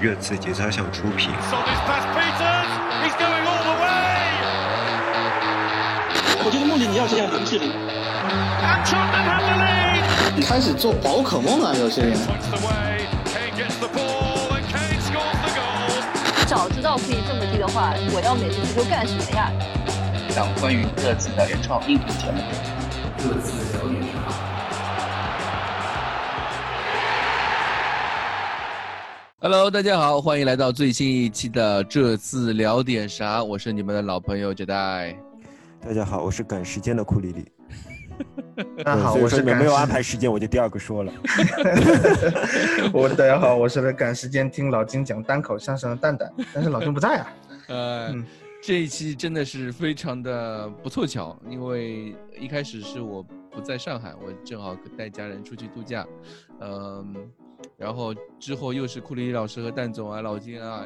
热刺节操项出品。我觉得穆里尼奥就像林志玲，开始做宝可梦了，有些人。早知道可以这么低的话，我要每次足球干什么呀？档关于各自的原创音频节目。各自聊点啥？Hello，大家好，欢迎来到最新一期的这次聊点啥？我是你们的老朋友杰代。大家好，我是赶时间的库里里。大家好，我是没有安排时间，我就第二个说了。我大家好，我是来赶时间听老金讲单口相声的蛋蛋，但是老金不在啊。呃，这一期真的是非常的不凑巧，因为一开始是我不在上海，我正好带家人出去度假，嗯，然后之后又是库里老师和蛋总啊、老金啊、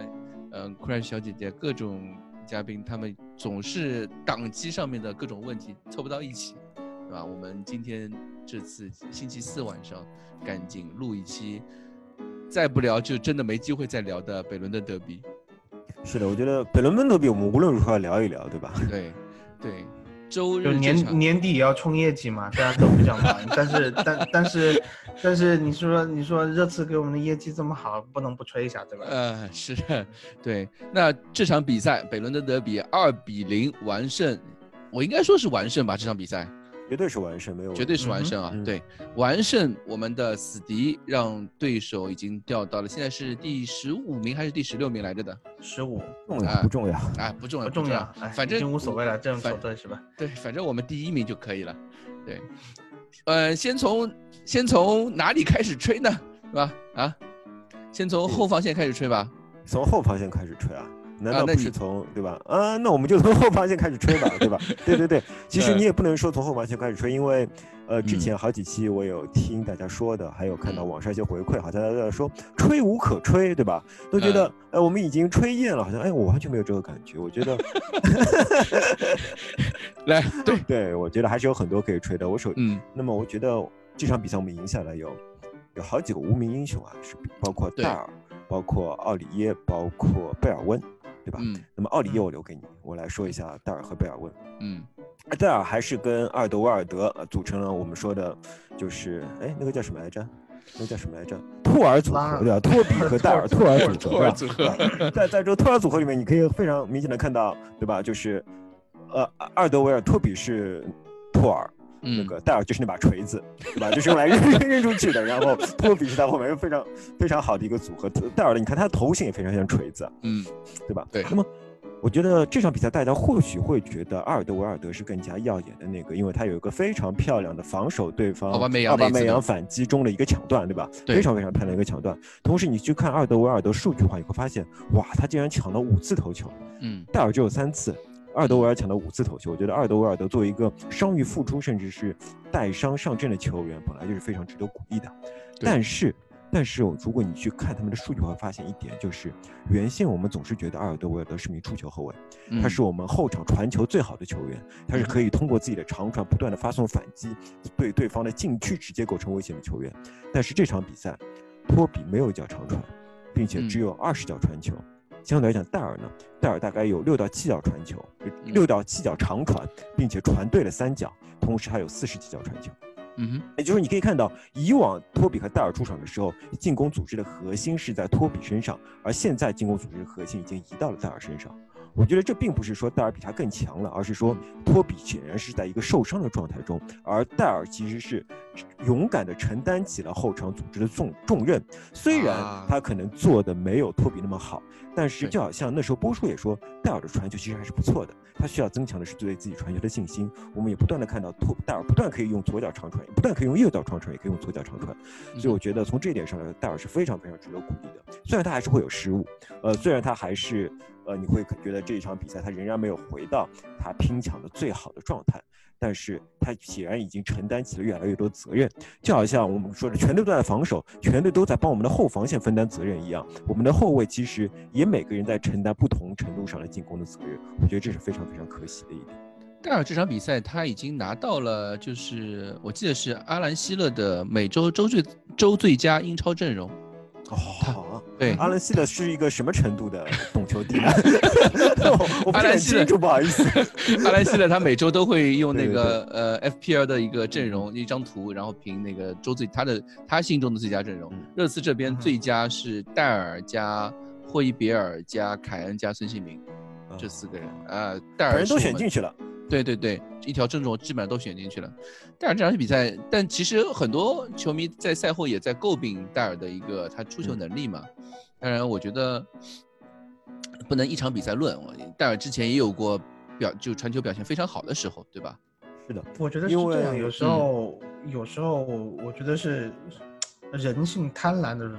嗯、Crash 小姐姐各种嘉宾，他们总是档期上面的各种问题凑不到一起。对吧？我们今天这次星期四晚上赶紧录一期，再不聊就真的没机会再聊的北伦敦德比。是的，我觉得北伦敦德比我们无论如何要聊一聊，对吧？对，对，周日年年底也要冲业绩嘛，大家都比较忙。但是，但但是但是你说你说热刺给我们的业绩这么好，不能不吹一下，对吧？呃，是，对。那这场比赛北伦敦德比二比零完胜，我应该说是完胜吧？这场比赛。绝对是完胜，没有绝对是完胜啊！对，完胜我们的死敌，让对手已经掉到了现在是第十五名还是第十六名来着的？十五，重要不重要？啊，不重要，不重要，反正无所谓了，这样反对是吧？对，反正我们第一名就可以了。对，呃，先从先从哪里开始吹呢？是吧？啊，先从后防线开始吹吧。从后防线开始吹啊？难道不是从对吧？啊，那我们就从后防线开始吹吧，对吧？对对对，其实你也不能说从后防线开始吹，因为呃，之前好几期我有听大家说的，还有看到网上一些回馈，好像大家在说吹无可吹，对吧？都觉得哎，我们已经吹厌了，好像哎，我完全没有这个感觉。我觉得，来，对 对，我觉得还是有很多可以吹的。我首嗯，那么我觉得这场比赛我们赢下来有有好几个无名英雄啊，是包括戴尔，包括奥里耶，包括贝尔温。对吧？嗯，那么奥里耶我留给你，我来说一下戴尔和贝尔温。嗯，戴尔还是跟阿尔德维尔德组成了我们说的，就是哎，那个叫什么来着？那个叫什么来着？托尔组合对吧？托比和戴尔，托尔组合？在在这个托尔组合里面，你可以非常明显的看到，对吧？就是呃，阿尔德维尔托比是托尔。那个戴尔就是那把锤子，对吧？就是用来 扔扔出去的。然后 托比是在后面，非常非常好的一个组合。戴尔的，你看他的头型也非常像锤子，嗯，对吧？对。那么我觉得这场比赛大家或许会觉得阿尔德维尔德是更加耀眼的那个，因为他有一个非常漂亮的防守对方奥巴梅扬反击中的一个抢断，对吧？对非常非常漂亮一个抢断。同时你去看阿尔德维尔德数据的话，你会发现，哇，他竟然抢了五次头球，嗯，戴尔只有三次。阿尔德维尔抢了五次头球，我觉得阿尔德维尔德作为一个伤愈复出，甚至是带伤上阵的球员，本来就是非常值得鼓励的。但是，但是如果你去看他们的数据，会发现一点，就是原先我们总是觉得阿尔德维尔德是名触球后卫，他是我们后场传球最好的球员，他是可以通过自己的长传不断的发送反击，对对方的禁区直接构成威胁的球员。但是这场比赛，托比没有一脚长传，并且只有二十脚传球。相对来讲，戴尔呢？戴尔大概有六到七脚传球，六到七脚长传，并且传对了三脚，同时还有四十几脚传球。嗯哼，也就是你可以看到，以往托比和戴尔出场的时候，进攻组织的核心是在托比身上，而现在进攻组织的核心已经移到了戴尔身上。我觉得这并不是说戴尔比他更强了，而是说托比显然是在一个受伤的状态中，而戴尔其实是勇敢地承担起了后场组织的重重任。虽然他可能做的没有托比那么好，但是就好像那时候波叔也说，戴尔的传球其实还是不错的。他需要增强的是对自己传球的信心。我们也不断的看到托戴尔不断可以用左脚长传，不断可以用右脚长传，也可以用左脚长传。所以我觉得从这一点上来，戴尔是非常非常值得鼓励的。虽然他还是会有失误，呃，虽然他还是。呃，你会觉得这一场比赛他仍然没有回到他拼抢的最好的状态，但是他显然已经承担起了越来越多责任，就好像我们说的全队都在防守，全队都在帮我们的后防线分担责任一样，我们的后卫其实也每个人在承担不同程度上的进攻的责任，我觉得这是非常非常可惜的一点。戴尔这场比赛他已经拿到了，就是我记得是阿兰希勒的每周周最周最佳英超阵容。哦，好啊。对，阿兰西勒是一个什么程度的 懂球帝呢？我 我不是很阿兰西勒清楚，不好意思。阿兰西勒他每周都会用那个呃 FPL 的一个阵容一张图，然后评那个周最他的他心中的最佳阵容嗯。热刺这边嗯最佳是戴尔加霍伊比尔加凯恩加孙兴民哦这四个人啊，戴尔人都选进去了。对对对，一条阵容基本上都选进去了。戴尔这场比赛，但其实很多球迷在赛后也在诟病戴尔的一个他出球能力嘛。当然，我觉得不能一场比赛论。戴尔之前也有过表就传球表现非常好的时候，对吧？是的，我觉得是因这样，为有时候、有时候我觉得是人性贪婪的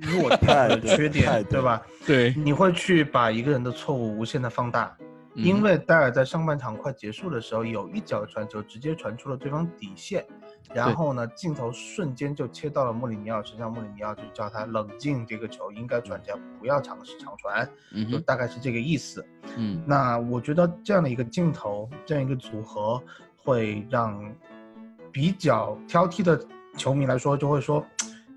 弱点 缺点，对对吧？对，你会去把一个人的错误无限的放大，因为戴尔在上半场快结束的时候有一脚传球直接传出了对方底线，然后呢镜头瞬间就切到了穆里尼奥身上，穆里尼奥就叫他冷静，这个球应该传家，不要尝试长传，就大概是这个意思。嗯。那我觉得这样的一个镜头，这样一个组合，会让比较挑剔的球迷来说，就会说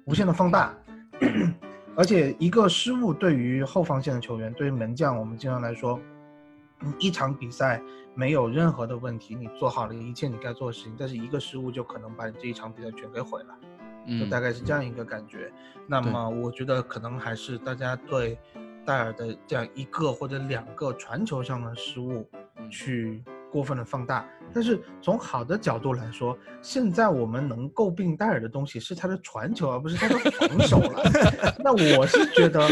无限的放大。而且一个失误对于后防线的球员，对于门将，我们经常来说，嗯一场比赛没有任何的问题，你做好了一切你该做的事情，但是一个失误就可能把你这一场比赛全给毁了。就嗯大概是这样一个感觉。那么我觉得可能还是大家对戴尔的这样一个或者两个传球上的失误嗯去过分的放大。但是从好的角度来说，现在我们能诟病戴尔的东西是他的传球，而不是他的防守了。那我是觉得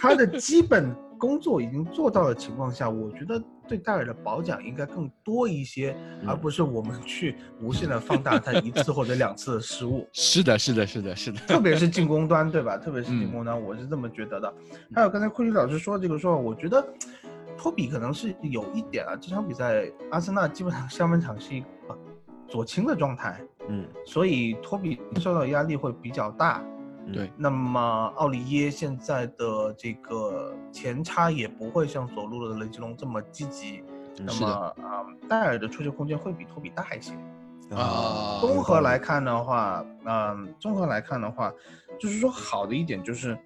他的基本工作已经做到的情况下，我觉得对戴尔的褒奖应该更多一些，而不是我们去无限的放大他一次或者两次的失误。是的，是的，是的，是的，特别是进攻端，对吧？特别是进嗯攻端，我是这么觉得的。还有刚才库里老师说这个说法，我觉得托比可能是有一点啊，这场比赛阿森纳基本上下半场是一个左倾的状态，嗯，所以托比受到压力会比较大。嗯对，那么奥利耶现在的这个前插也不会像左路的雷吉隆这么积极。那么啊、戴尔的出球空间会比托比大一些。啊综合来看的话，嗯，综合来看的话，就是说好的一点就是，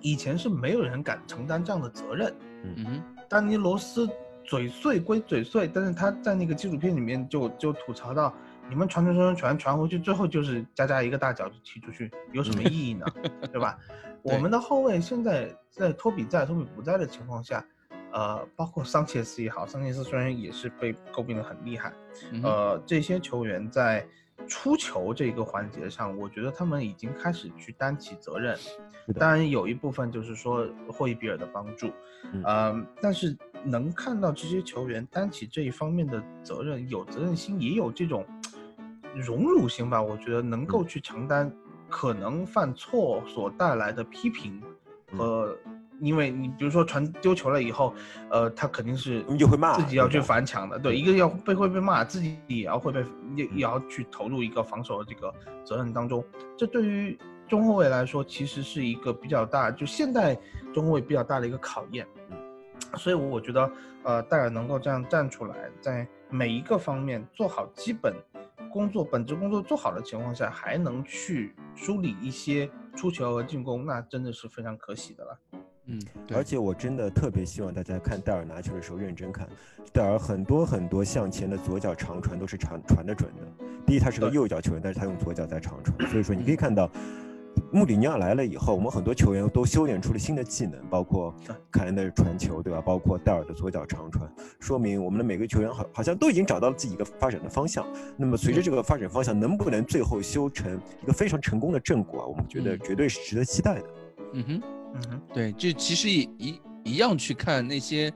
以前是没有人敢承担这样的责任。嗯哼，丹尼罗斯嘴碎归嘴碎，但是他在那个纪录片里面就就吐槽到，你们传传传传传回去，最后就是加加一个大脚就踢出去，有什么意义呢？对吧？我们的后卫现在在托比在、托比不在的情况下，呃，包括桑切斯也好，桑切斯虽然也是被诟病的很厉害，呃，这些球员在出球这个环节上，我觉得他们已经开始去担起责任。当然有一部分就是说霍伊比尔的帮助，嗯呃，但是能看到这些球员担起这一方面的责任，有责任心，也有这种荣辱心吧。我觉得能够去承担可能犯错所带来的批评和。因为你比如说传丢球了以后，呃，他肯定是你就会骂自己要去反抢的，对，一个要被会被骂，自己也要会被也也要去投入一个防守的这个责任当中。这对于中后卫来说，其实是一个比较大，就现代中后卫比较大的一个考验。所以我我觉得，呃，戴尔能够这样站出来，在每一个方面做好基本工作、本职工作做好的情况下，还能去梳理一些出球和进攻，那真的是非常可喜的了。嗯，而且我真的特别希望大家看戴尔拿球的时候认真看，戴尔很多很多向前的左脚长传都是传传的准的。第一，他是个右脚球员，但是他用左脚在长传，所以说你可以看到。穆里尼奥来了以后，我们很多球员都修炼出了新的技能，包括凯恩的传球，对吧？包括戴尔的左脚长传，说明我们的每个球员好好像都已经找到了自己一个发展的方向。那么随着这个发展方向，能不能最后修成一个非常成功的正果啊？我们觉得嗯绝对是值得期待的。嗯哼。嗯哼，对，就其实也一一样去看那些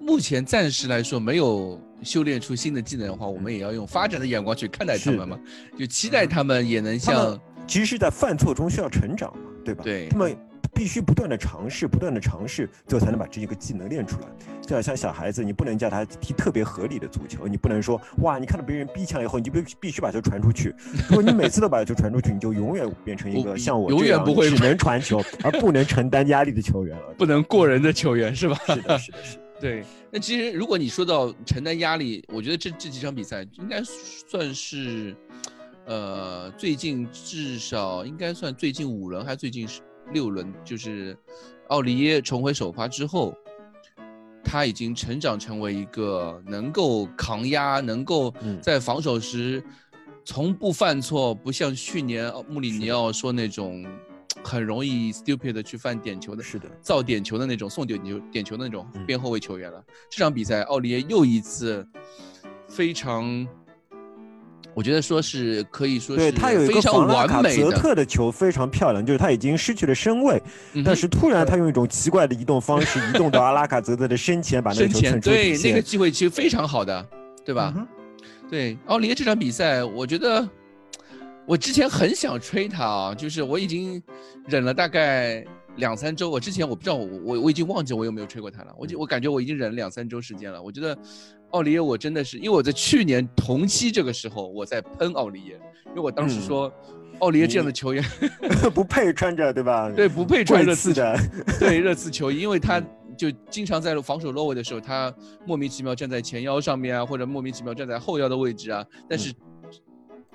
目前暂时来说没有修炼出新的技能的话，我们也要用发展的眼光去看待他们嘛，就期待他们也能像其实是在犯错中需要成长嘛，对吧？对他们必须不断的尝试，不断的尝试，最后才能把这一个技能练出来。就好像小孩子，你不能叫他踢特别合理的足球，你不能说哇，你看到别人逼抢以后，你就必必须把球传出去。如果你每次都把球传出去，你就永远变成一个像我永这样远不会只能传球 而不能承担压力的球员了。不能过人的球员是吧？是的，是的，是的。对，那其实如果你说到承担压力，我觉得这这几场比赛应该算是，呃，最近至少应该算最近五轮还是最近十六轮，就是奥利耶重回首发之后，他已经成长成为一个能够扛压、能够嗯在防守时从不犯错，不像去年穆里尼奥说那种很容易 stupid 的去犯点球的。是的，造点球的那种、送点球点球的那种嗯边后卫球员了。这场比赛，奥利耶又一次非常，我觉得说是可以说是对他有一非常个防拉卡泽完美的，特的球非常漂亮，就是他已经失去了身位，嗯但是突然他用一种奇怪的移动方式移动到阿拉卡泽特的身前，把那个球蹭出底对那个。机会其实非常好的，对吧？嗯对，奥利耶这场比赛，我觉得我之前很想吹他啊，就是我已经忍了大概两三周。我之前我不知道我我我已经忘记我有没有吹过他了。我就我感觉我已经忍了两三周时间了。我觉得奥利耶我真的是，因为我在去年同期这个时候我在喷奥利耶，因为我当时嗯说。奥利耶这样的球员，不配穿着，对吧？对不配穿热刺刺的，对 热刺球衣，因为他就经常在防守落位的时候，他莫名其妙站在前腰上面啊，或者莫名其妙站在后腰的位置啊。但是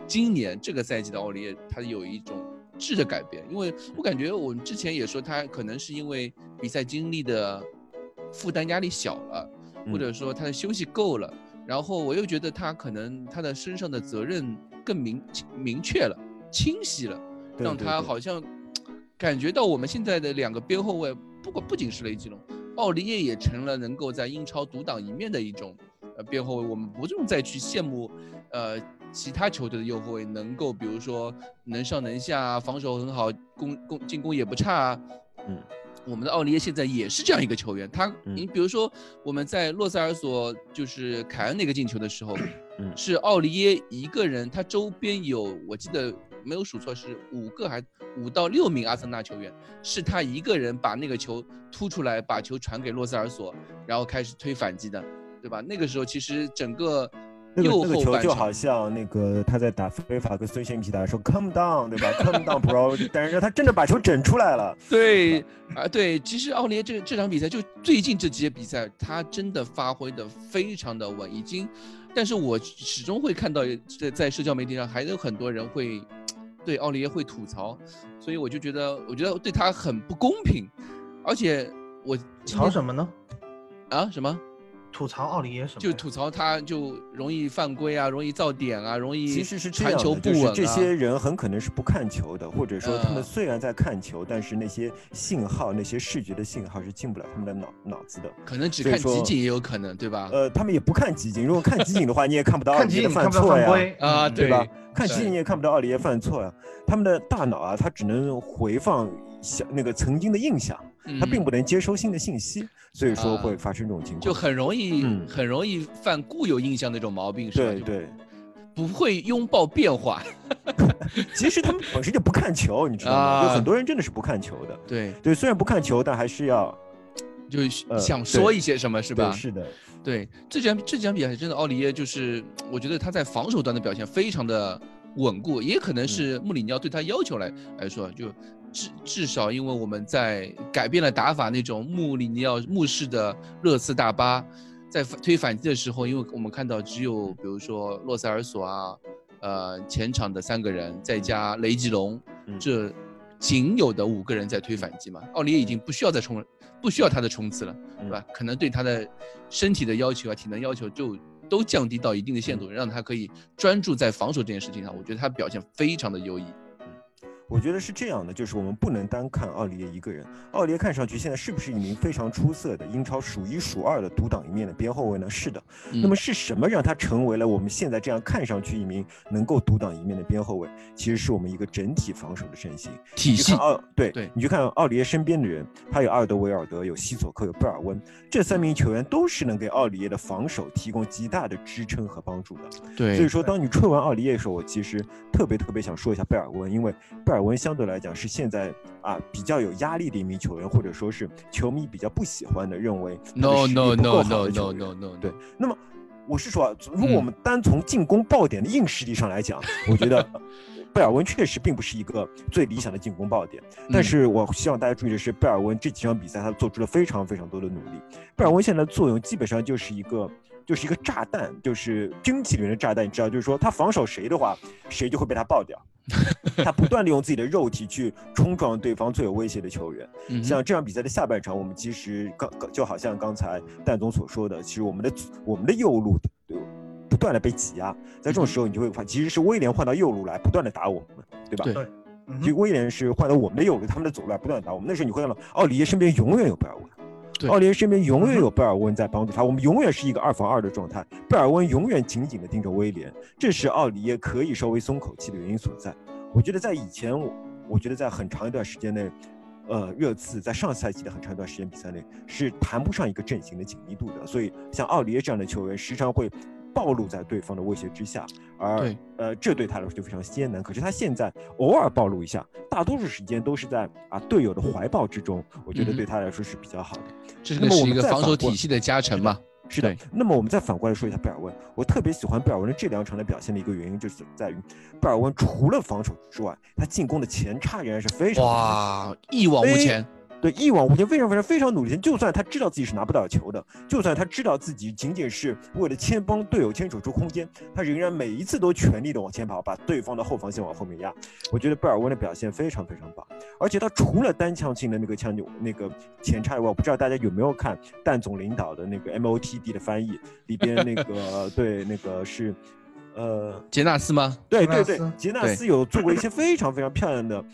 今年这个赛季的奥利耶，他有一种质的改变，因为我感觉我们之前也说他可能是因为比赛经历的负担压力小了，或者说他的休息够了，然后我又觉得他可能他的身上的责任更明明确了、清晰了。让他好像感觉到我们现在的两个边后卫，不管不仅是雷吉隆，奥利耶也成了能够在英超独当一面的一种呃边后卫。我们不用再去羡慕呃其他球队的右后卫能够，比如说能上能下啊，防守很好，攻攻进攻也不差啊。嗯，我们的奥利耶现在也是这样一个球员，他嗯你比如说我们在洛塞尔索就是凯恩那个进球的时候，嗯是奥利耶一个人，他周边有我记得没有数错是五个还五到六名阿森纳球员，是他一个人把那个球突出来，把球传给洛塞尔索，然后开始推反击的，对吧？那个时候其实整个那个右那个球就好像那个他在打非法跟孙兴慜打的时候，come down，对吧？come down bro，但是他真的把球整出来了。对啊，对，其实奥利耶这这场比赛，就最近这几届比赛，他真的发挥的非常的稳，已经，但是我始终会看到在在社交媒体上还有很多人会对奥利耶会吐槽，所以我就觉得，我觉得对他很不公平，而且我今天吐槽什么呢？啊什么吐槽奥里耶什么？就吐槽他就容易犯规啊，容易造点啊，容易其实是这传样，就是球不稳啊。这些人很可能是不看球的，或者说他们呃虽然在看球，但是那些信号、那些视觉的信号是进不了他们的脑脑子的。可能只看集锦也有可能，对吧？呃，他们也不看集锦，如果看集锦的话，你也看不到奥看利耶的集锦看不到错呀。啊，嗯对吧？看集锦你也看不到奥里耶犯错呀，他们的大脑啊，它只能回放想那个曾经的印象，他并嗯不能接收新的信息，所以说啊会发生这种情况。就很容易、嗯很容易犯固有印象那种毛病，是吧？对对，不会拥抱变化。其实他们本身就不看球，你知道吗？啊有很多人真的是不看球的。对，对，虽然不看球，但还是要就是呃想说一些什么，是吧？是是的，对，这场这场比赛真的，奥里耶就是我觉得他在防守端的表现非常的稳固，也可能是穆里尼奥对他要求来来说，就至至少因为我们在改变了打法那种穆里尼奥穆式的热刺大巴，在推反击的时候，因为我们看到只有比如说洛塞尔索啊，呃前场的三个人再加雷吉隆，嗯这仅有的五个人在推反击嘛，奥利耶已经不需要再冲，不需要他的冲刺了，对吧？可能对他的身体的要求啊、体能要求就都降低到一定的限度，让他可以专注在防守这件事情上。我觉得他表现非常的优异。我觉得是这样的，就是我们不能单看奥利耶一个人。奥利耶看上去现在是不是一名非常出色的英超数一数二的独当一面的边后卫呢？是的。嗯那么是什么让他成为了我们现在这样看上去一名能够独当一面的边后卫？其实是我们一个整体防守的阵型。体系奥对对你去看奥利耶身边的人，他有阿尔德维尔德，有西索科，有贝尔温，这三名球员都是能给奥利耶的防守提供极大的支撑和帮助的。对所以说，当你吹完奥利耶的时候，我其实特别特别想说一下贝尔温，因为贝尔温相对来讲是现在啊比较有压力的一名球员，或者说是球迷比较不喜欢的，认为 No no no no no no no，对，那么我是说啊，如果我嗯们单从进攻爆点的硬实力上来讲，我觉得 贝尔温确实并不是一个最理想的进攻爆点。但嗯是我希望大家注意的是，贝尔温这几场比赛他做出了非常非常多的努力。贝尔温现在的作用基本上就是一个。就是一个炸弹，就是军纪里面的炸弹，你知道，就是说他防守谁的话，谁就会被他爆掉。他不断的用自己的肉体去冲撞对方最有威胁的球员。嗯像这场比赛的下半场，我们其实刚刚就好像刚才蛋总所说的，其实我们的我们的右路对不断的被挤压，在这种时候你就会发现，其实是威廉换到右路来不断的打我们，对吧？对嗯其实威廉是换到我们的右路，他们的左路来不断地打我们。那时候你会看到奥里耶身边永远有贝尔温。奥利耶身边永远有贝尔温在帮助他，我们永远是一个二防二的状态，贝尔温永远紧紧的盯着威廉，这是奥利耶可以稍微松口气的原因所在。我觉得在以前，我我觉得在很长一段时间内，呃，热刺在上赛季的很长一段时间比赛内是谈不上一个阵型的紧密度的，所以像奥利耶这样的球员时常会暴露在对方的威胁之下，而呃，这对他来说就非常艰难。可是他现在偶尔暴露一下，大多数时间都是在啊队友的怀抱之中，我觉得对他来说是比较好的。这个是一那么我们个防守体系的加成嘛。是的，那么我们再反过来说一下贝尔温，我特别喜欢贝尔温的这两场的表现的一个原因，就是在于贝尔温除了防守之外，他进攻的前插仍然是非常哇，一往无非前。对，一往无前，非常非常非常努力。就算他知道自己是拿不到球的，就算他知道自己仅仅是为了牵帮队友牵扯出空间，他仍然每一次都全力的往前跑，把对方的后防线往后面压。我觉得贝尔温的表现非常非常棒，而且他除了单枪性的那个枪那个前插以外，我不知道大家有没有看蛋总领导的那个 MOTD 的翻译里边那个 对那个是。呃，杰纳斯吗？对对对杰纳斯有做过一些非常非常漂亮的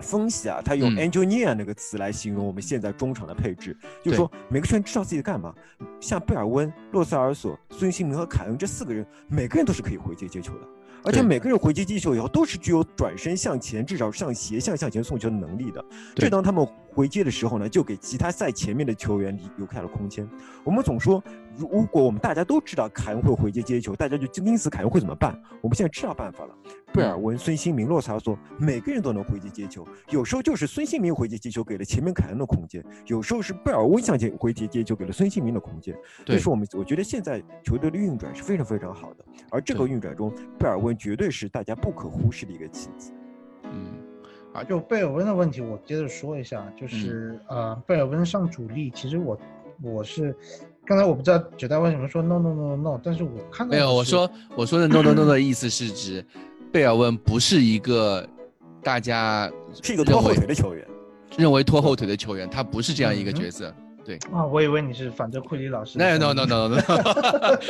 分析啊，他用嗯 engineer 那个词来形容我们现在中场的配置，就是说每个球员知道自己在干嘛。像贝尔温、洛塞尔索、孙兴民和凯恩这四个人，每个人都是可以回接接球的，而且每个人回接接球以后都是具有转身向前，至少向斜向向前送球的能力的。对这当他们回接的时候呢，就给其他赛前面的球员留留开了空间。我们总说，如果我们大家都知道凯恩会回接接球，大家就因此凯恩会怎么办？我们现在知道办法了。贝尔温、孙兴民、洛萨尔索，每个人都能回接接球。有时候就是孙兴民回接接球给了前面凯恩的空间，有时候是贝尔温向前回接接球给了孙兴民的空间。对这是我们我觉得现在球队的运转是非常非常好的，而这个运转中，贝尔温绝对是大家不可忽视的一个棋子。嗯，啊，就贝尔温的问题，我接着说一下，嗯就是、呃，贝尔温上主力，其实我我是刚才我不知道九代为什么说 no no no no no，但是我看到没有，我说我说的 no no no 的意思是指贝尔温不是一个大家是一个拖后腿的球员。认为拖后腿的球员，他不是这样一个嗯角色。对啊，我以为你是反对库里老师 no。no no no no，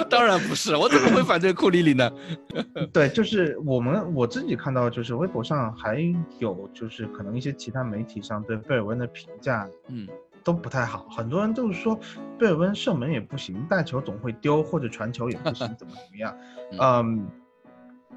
当然不是，我怎么会反对库里里呢？对，就是我们我自己看到，就是微博上还有就是可能一些其他媒体上对贝尔温的评价嗯，都不太好，很多人都是说贝尔温射门也不行，带球总会丢，或者传球也不行，怎么怎么样。嗯，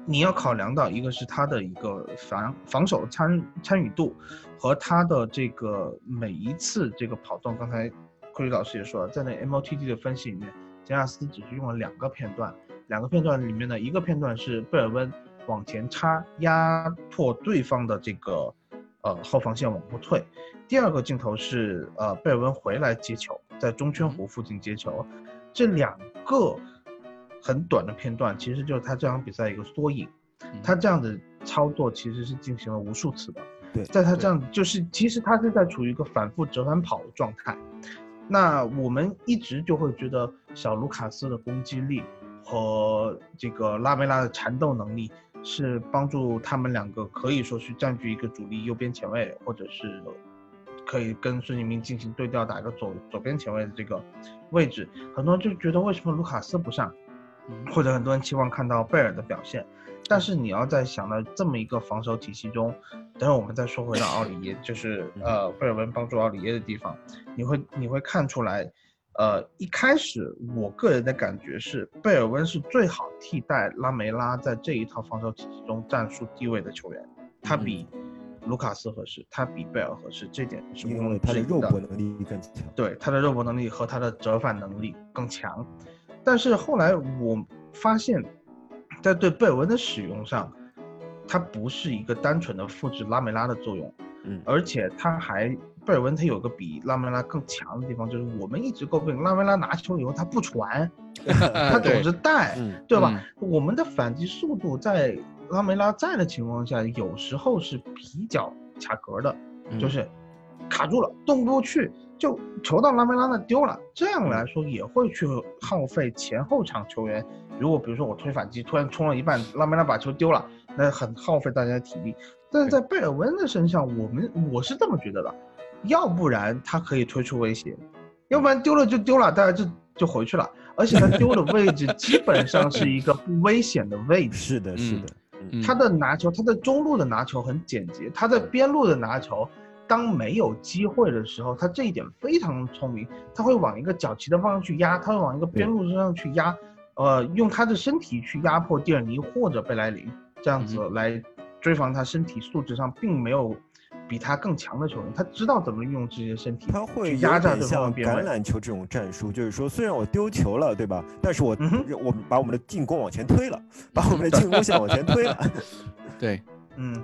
你要考量到一个是他的一个防防守参参与度和他的这个每一次这个跑动，刚才库里老师也说了，在那 MOTD 的分析里面，杰纳斯只是用了两个片段，两个片段里面的一个片段是贝尔温往前插压迫对方的这个呃后防线往后退，第二个镜头是呃贝尔温回来接球，在中圈弧附近接球，这两个很短的片段其实就是他这场比赛一个缩影。他这样的操作其实是进行了无数次的，对在他这样就是其实他是在处于一个反复折返跑的状态。那我们一直就会觉得小卢卡斯的攻击力和这个拉梅拉的缠斗能力是帮助他们两个可以说是占据一个主力右边前卫，或者是可以跟孙兴民进行对调，打一个左左边前卫的这个位置。很多人就觉得为什么卢卡斯不上，或者很多人期望看到贝尔的表现。但是你要在想到这么一个防守体系中，等会我们再说回到奥里耶，就是呃贝尔温帮助奥里耶的地方，你会你会看出来，呃一开始我个人的感觉是贝尔温是最好替代拉梅拉在这一套防守体系中战术地位的球员，他比卢卡斯合适，他比贝尔合适，这点是因为他的肉搏能力更强。对他的肉搏能力和他的折返能力更强。但是后来我发现，在对贝尔温的使用上，他不是一个单纯的复制拉梅拉的作用，嗯而且他还贝尔温他有个比拉梅拉更强的地方，就是我们一直诟病拉梅拉拿球以后他不传，他总是带，嗯，对吧？我们的反击速度在拉梅拉在的情况下，有时候是比较卡壳的，嗯就是卡住了，动不过去，就球到拉梅拉那丢了。这样来说也会去耗费前后场球员。如果比如说我推反击，突然冲了一半，拉梅拉把球丢了，那很耗费大家的体力。但是在贝尔温的身上，我们我是这么觉得的，要不然他可以推出威胁，要不然丢了就丢了，大家就就回去了。而且他丢的位置基本上是一个不危险的位置。是的，是的。嗯。他的拿球，他的中路的拿球很简洁，他在边路的拿球，当没有机会的时候，他这一点非常聪明，他会往一个脚旗的方向去压，他会往一个边路身上去压，呃，用他的身体去压迫蒂尔尼或者贝莱林，这样子来追防他身体素质上并没有比他更强的球员，他知道怎么运用自己的身体他会压榨有点像对方的。橄榄球这种战术，就是说，虽然我丢球了，对吧？但是我、嗯我们把我们的进攻往前推了，把我们的进攻线往前推了。对，嗯，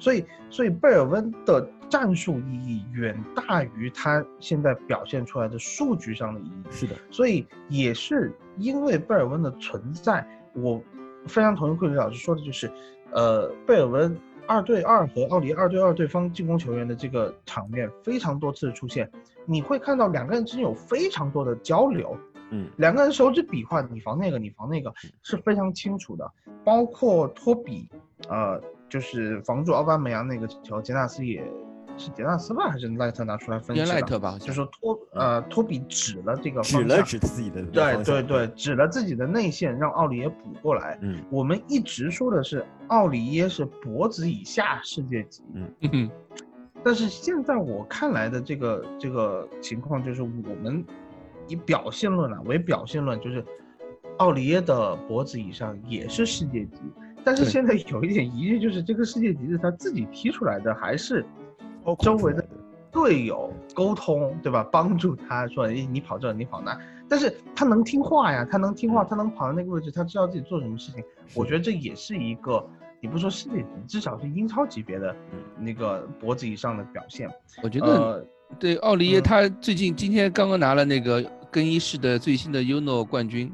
所以所以贝尔温的战术意义远大于他现在表现出来的数据上的意义。是的，所以也是因为贝尔温的存在，我非常同意库里老师说的，就是，呃，贝尔温二对二和奥里二对二对方进攻球员的这个场面非常多次出现，你会看到两个人之间有非常多的交流，嗯，两个人手指比划，你防那个，你防那个是非常清楚的，包括托比，呃，就是防住奥巴梅扬那个球，杰纳斯也是杰纳斯吧，还是赖特拿出来分析原的？赖特吧就说托呃托比指了这个指方向了指自己的对对对，，指了自己的内线，让奥里耶补过来。嗯我们一直说的是奥里耶是脖子以下世界级，嗯但是现在我看来的这个这个情况就是，我们以表现论啊为表现论，就是奥里耶的脖子以上也是世界级，但是现在有一点疑虑，就是这个世界级是他自己踢出来的，还是周围的队友沟通，对吧？帮助他说，哎，你跑这，你跑那，但是他能听话呀，他能听话，他能跑到那个位置，他知道自己做什么事情。我觉得这也是一个，你不说世界级，至少是英超级别的那个脖子以上的表现。我觉得呃，对奥利耶，嗯他最近今天刚刚拿了那个更衣室的最新的 UNO 冠军，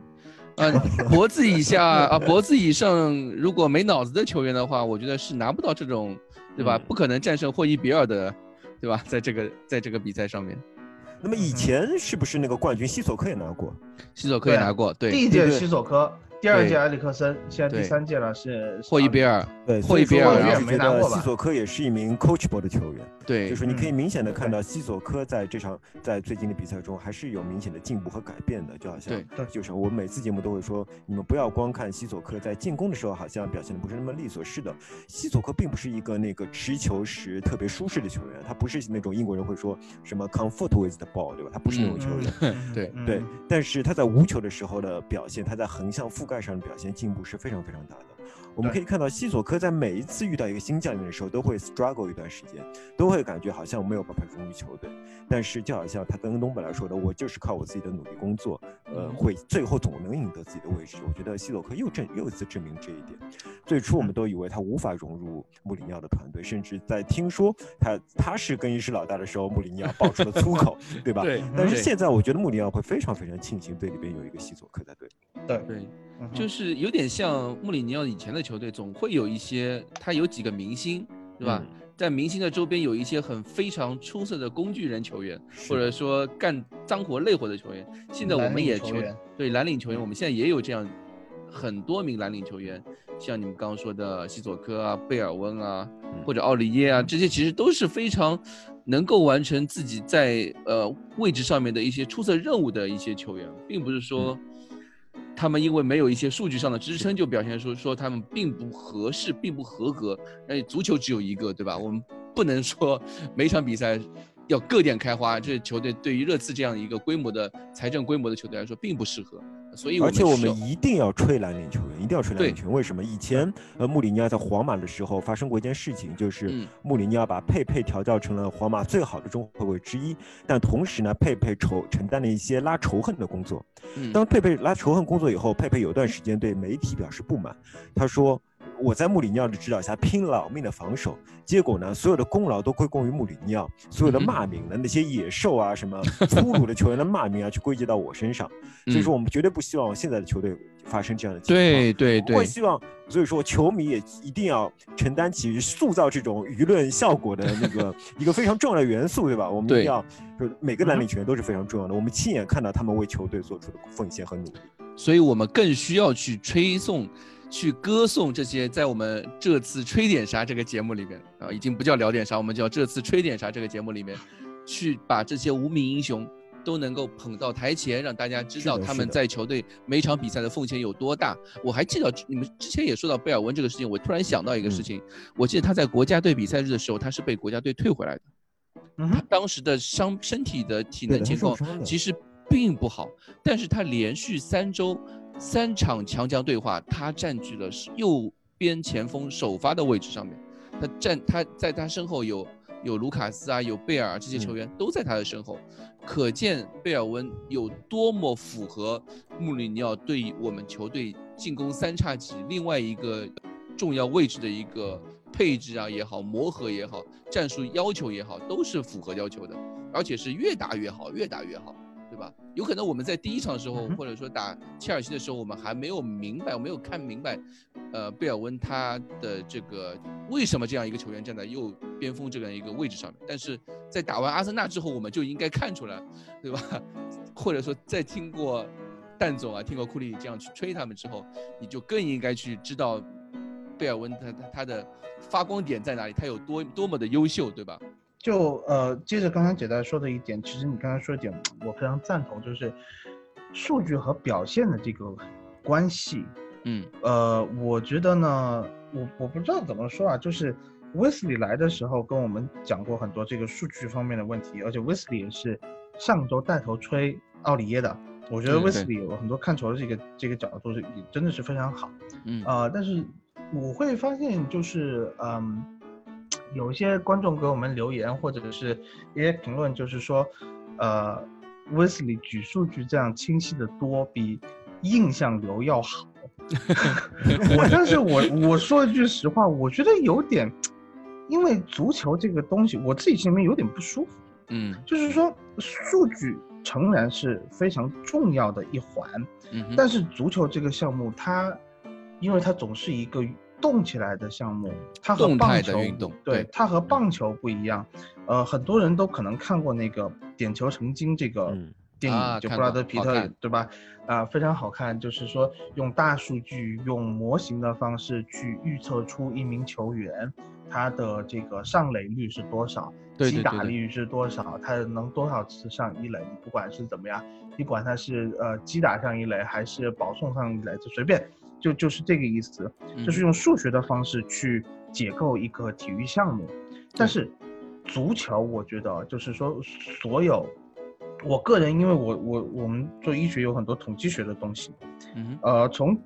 啊，脖子以下啊，脖子以上，如果没脑子的球员的话，我觉得是拿不到这种，对吧？嗯不可能战胜霍伊比尔的，对吧？在这个在这个比赛上面，那么以前是不是那个冠军西索科也拿过？西索科也拿过，对，第一届西索科，第二届埃里克森，现在第三届了是霍伊比尔。对，霍伊比尔。然后觉得没拿过吧？西索科也是一名 coachable 的球员。对。就，是你可以嗯明显的看到西索科在这场在最近的比赛中还是有明显的进步和改变的，就好像对。对。就是我们每次节目都会说，你们不要光看西索科在进攻的时候好像表现的不是那么利索，是的，西索科并不是一个那个持球时特别舒适的球员，他不是那种英国人会说什么 comfort with the ball，对吧？他不是那种球员。嗯。对。嗯。对，但是他在无球的时候的表现，他在横向覆盖上的表现进步是非常非常大的。我们可以看到，西索科在每一次遇到一个新教练的时候，都会 struggle 一段时间，都会感觉好像没有办法融入球队。但是就好像他跟东本来说的，我就是靠我自己的努力工作，呃，会最后总能赢得自己的位置。我觉得西索科又证又一次证明这一点。最初我们都以为他无法融入穆里尼奥的团队，甚至在听说他他是更衣室老大的时候，穆里尼奥爆出了粗口，对吧？对，但是现在我觉得穆里尼奥会非常非常庆幸队里边有一个西索科在队里。对，对，就是有点像穆里尼奥以前的球队，总会有一些他有几个明星，对吧？嗯。在明星的周边有一些很非常出色的工具人球员，或者说干脏活累活的球员。现在我们也球球员对蓝领球员，我们现在也有这样很多名蓝领球员，像你们刚刚说的西索科啊、贝尔温啊，或者奥里耶啊，这些其实都是非常能够完成自己在呃位置上面的一些出色任务的一些球员，并不是说他们因为没有一些数据上的支撑，就表现出说他们并不合适、并不合格。而且足球只有一个，对吧？我们不能说每场比赛要各点开花，这球队对于热刺这样一个规模的财政规模的球队来说并不适合。所以，而且我们一定要吹蓝领球员，一定要吹蓝领球员。为什么？以前呃，穆里尼奥在皇马的时候发生过一件事情，就是嗯穆里尼奥把佩佩调教成了皇马最好的中后卫之一，但同时呢，佩佩仇承担了一些拉仇恨的工作。嗯当佩佩拉仇恨工作以后，佩佩有段时间对媒体表示不满，他说。我在穆里尼奥的指导下拼老命的防守，结果呢，所有的功劳都归功于穆里尼奥，所有的骂名呢，那些野兽啊，什么粗鲁的球员的骂名啊，去归结到我身上。所以说，我们绝对不希望现在的球队发生这样的情况。对对对我会，希望，所以说球迷也一定要承担起塑造这种舆论效果的那个 一个非常重要的元素，对吧？我们一定要，就是每个蓝领球员都是非常重要的，我们亲眼看到他们为球队做出的奉献和努力。所以我们更需要去吹颂、去歌颂这些在我们这次吹点啥这个节目里面啊，已经不叫聊点啥，我们叫这次吹点啥这个节目里面，去把这些无名英雄都能够捧到台前，让大家知道他们在球队每场比赛的奉献有多大。我还记得你们之前也说到贝尔温这个事情，我突然想到一个事嗯情，我记得他在国家队比赛日的时候，他是被国家队退回来的。他当时的伤身体的体能情况其实并不好，但是他连续三周三场强强对话，他占据了是右边前锋首发的位置上面，他站他在他身后有有卢卡斯啊，有贝尔这些球员都在他的身后，可见贝尔温有多么符合穆里尼奥对我们球队进攻三叉戟另外一个重要位置的一个配置啊也好，磨合也好，战术要求也好，都是符合要求的，而且是越打越好，越打越好？有可能我们在第一场的时候，或者说打切尔西的时候，我们还没有明白，没有看明白，呃，贝尔温他的这个为什么这样一个球员站在右边锋这样一个位置上面，但是在打完阿森纳之后，我们就应该看出来，对吧？或者说在听过蛋总啊，听过库里这样去吹他们之后，你就更应该去知道贝尔温他他他的发光点在哪里，他有多多么的优秀，对吧？就呃，接着刚才姐大说的一点，其实你刚才说的点，我非常赞同，就是数据和表现的这个关系。嗯呃，我觉得呢，我我不知道怎么说啊，就是威斯里来的时候跟我们讲过很多这个数据方面的问题，而且威斯里也是上周带头吹奥里耶的。我觉得对对威斯里有很多看球的这个这个角度是也真的是非常好。嗯呃，但是我会发现就是嗯，有一些观众给我们留言或者是一些评论，就是说，呃，，Wesley 举数据这样清晰的多，比印象流要好。我但是我我说一句实话，我觉得有点，因为足球这个东西，我自己心里面有点不舒服。嗯就是说，数据诚然是非常重要的一环，嗯，但是足球这个项目，它因为它总是一个动起来的项目，它和动态的棒球运动对对它和棒球不一样。呃，很多人都可能看过那个《点球成金》这个嗯电影，啊就布拉德皮特对吧？啊、非常好看，就是说用大数据、用模型的方式去预测出一名球员他的这个上垒率是多少，击打率是多少，他能多少次上一垒，你不管是怎么样，你管他是呃击打上一垒还是保送上一垒，就随便，就就是这个意思，就是嗯用数学的方式去解构一个体育项目。但是足球，我觉得就是说所有。我个人，因为我我我们做医学有很多统计学的东西，嗯呃，从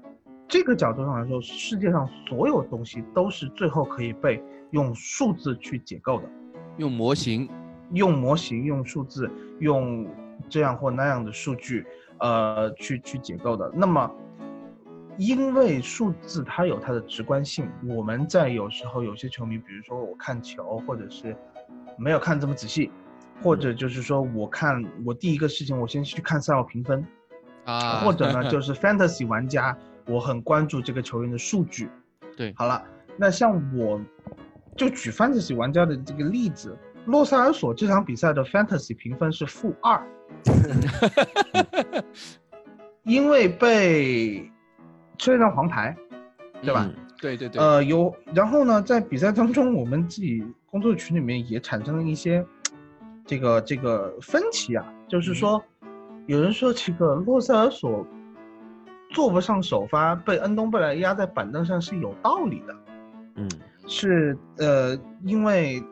这个角度上来说，世界上所有东西都是最后可以被用数字去解构的。用模型，用模型、用数字、用这样或那样的数据，呃，去去解构的。那么，因为数字它有它的直观性，我们在有时候有些球迷，比如说我看球，或者是没有看这么仔细，或者就是说我看我第一个事情，我先去看赛后评分，啊，或者呢就是 fantasy 玩家，我很关注这个球员的数据。对。好了，那像我，就举 fantasy 玩家的这个例子，洛塞尔索这场比赛的 fantasy 评分是负二，因为被吹了张黄牌，对吧？嗯对对对，呃，有，然后呢，在比赛当中，我们自己工作群里面也产生了一些这个这个分歧啊，就是说，有人说这个洛塞尔索坐不上首发，被恩东贝莱压在板凳上是有道理的，嗯是呃，因为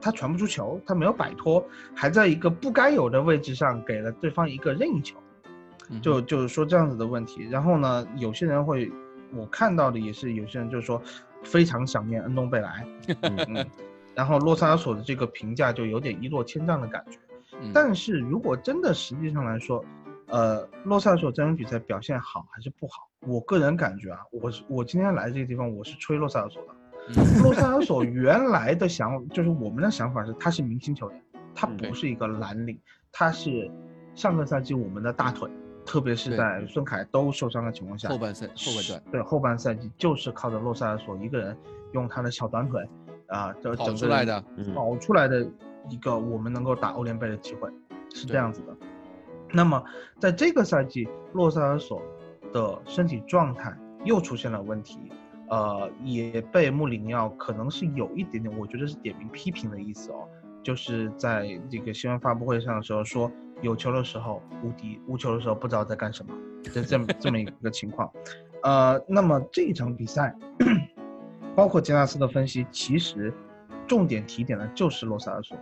他传不出球，他没有摆脱，还在一个不该有的位置上给了对方一个任意球。嗯就就是说这样子的问题。然后呢，有些人会，我看到的也是有些人就是说非常想念恩东贝莱，嗯，然后洛萨尔索的这个评价就有点一落千丈的感觉。嗯但是如果真的实际上来说，呃，洛萨尔索这场比赛表现好还是不好？我个人感觉啊，我是我今天来这个地方，我是吹洛萨尔索的。嗯洛萨尔索原来的想，就是我们的想法是，他是明星球员，他嗯不是一个蓝领，他是上个赛季我们的大腿，特别是在孙凯都受伤的情况下，后半赛后半段对后半赛季就是靠着洛塞尔索一个人用他的小短腿啊，这跑整出来的，嗯跑出来的一个我们能够打欧联杯的机会，是这样子的。那么在这个赛季，洛塞尔索的身体状态又出现了问题，呃，也被穆里尼奥可能是有一点点，我觉得是点名批评的意思哦，就是在这个新闻发布会上的时候说，有球的时候无敌，无球的时候不知道在干什么，就这么这么一个情况。呃，那么这一场比赛，包括杰纳斯的分析，其实重点提点的就是洛萨尔索。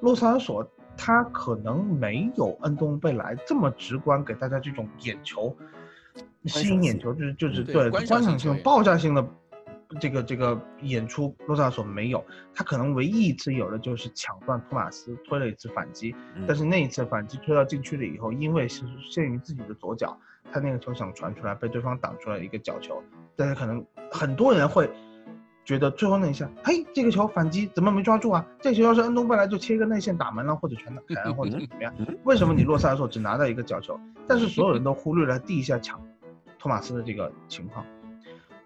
洛萨尔索他可能没有恩东贝莱这么直观给大家这种眼球吸引眼球，就是就是对对观赏性爆炸性的这个这个演出，洛萨尔索没有。他可能唯一一次有的就是抢断托马斯推了一次反击，嗯但是那一次反击推到禁区了以后，因为是限于自己的左脚，他那个球想传出来，被对方挡出来一个角球。但是可能很多人会觉得最后那一下，嘿，这个球反击怎么没抓住啊？这个球要是恩东贝莱就切一个内线打门了，或者全打开，或者怎么样？为什么你洛萨尔索只拿到一个角球？但是所有人都忽略了第一下抢托马斯的这个情况。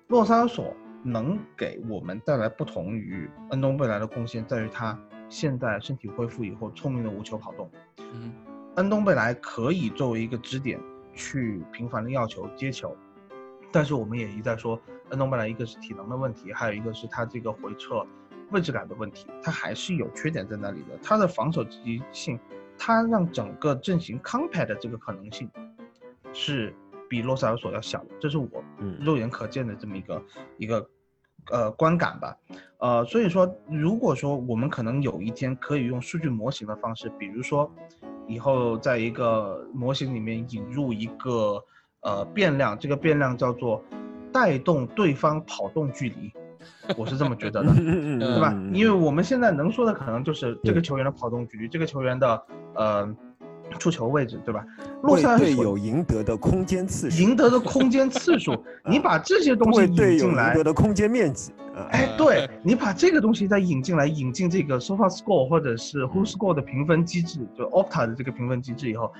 洛萨尔索能给我们带来不同于恩东贝莱的贡献，在于他现在身体恢复以后，聪明的无球跑动。嗯，恩东贝莱可以作为一个支点去频繁的要球接球，但是我们也一再说，恩东贝莱一个是体能的问题，还有一个是他这个回撤位置感的问题，他还是有缺点在那里的。他的防守积极性，他让整个阵型 compact 的这个可能性是比洛塞尔索要小，这是我嗯肉眼可见的这么一个一个呃观感吧。呃，所以说，如果说我们可能有一天可以用数据模型的方式，比如说以后在一个模型里面引入一个呃变量，这个变量叫做带动对方跑动距离，我是这么觉得的。嗯对吧？因为我们现在能说的可能就是这个球员的跑动距离，这个球员的呃出球位置，对吧？洛为塞尔索队友赢得的空间次数，赢得的空间次数，你把这些东西引进来得，的空间面积，啊哎，对你把这个东西再引进来，引进这个 SofaScore 或者是 WhoScore 的评分机制，就 Opta 的这个评分机制以后，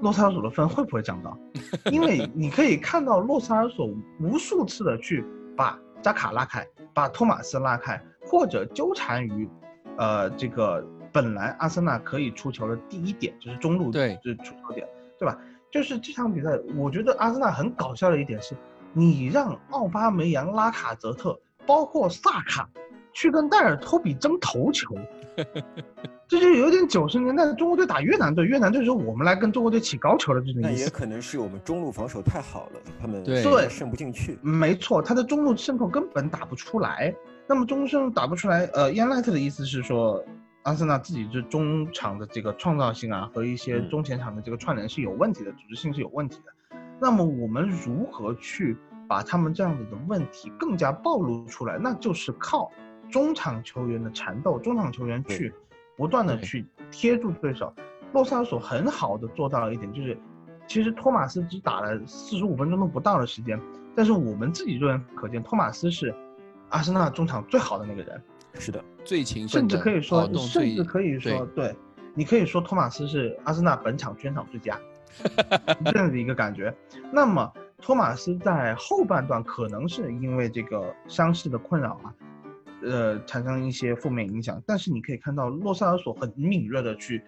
洛塞尔索的分会不会降到？因为你可以看到洛塞尔索无数次的去把扎卡拉开，把托马斯拉开，或者纠缠于，呃，这个本来阿森纳可以出球的第一点，就是中路对就是出球点，对吧？就是这场比赛，我觉得阿森纳很搞笑的一点是，你让奥巴梅扬、拉卡泽特，包括萨卡，去跟戴尔托比争头球，这就有点九十年代中国队打越南队，越南队说我们来跟中国队起高球的这种那也意思。可能是我们中路防守太好了，他们对对渗不进去。没错，他的中路渗透根本打不出来。那么中路渗透打不出来，呃，伊安赖特的意思是说，阿森纳自己这中场的这个创造性啊，和一些嗯中前场的这个串联是有问题的，组织性是有问题的。那么我们如何去把他们这样子的问题更加暴露出来？那就是靠中场球员的缠斗，中场球员去不断的去贴住对手。洛萨尔索很好的做到了一点，就是其实托马斯只打了四十五分钟都不到的时间，但是我们自己肉眼可见，托马斯是阿森纳中场最好的那个人，是的，最勤奋甚至可以说甚至可以说，对，你可以说托马斯是阿森纳本场全场最佳，这样的一个感觉。那么托马斯在后半段可能是因为这个伤势的困扰啊，呃，产生一些负面影响，但是你可以看到洛塞尔索很敏锐的去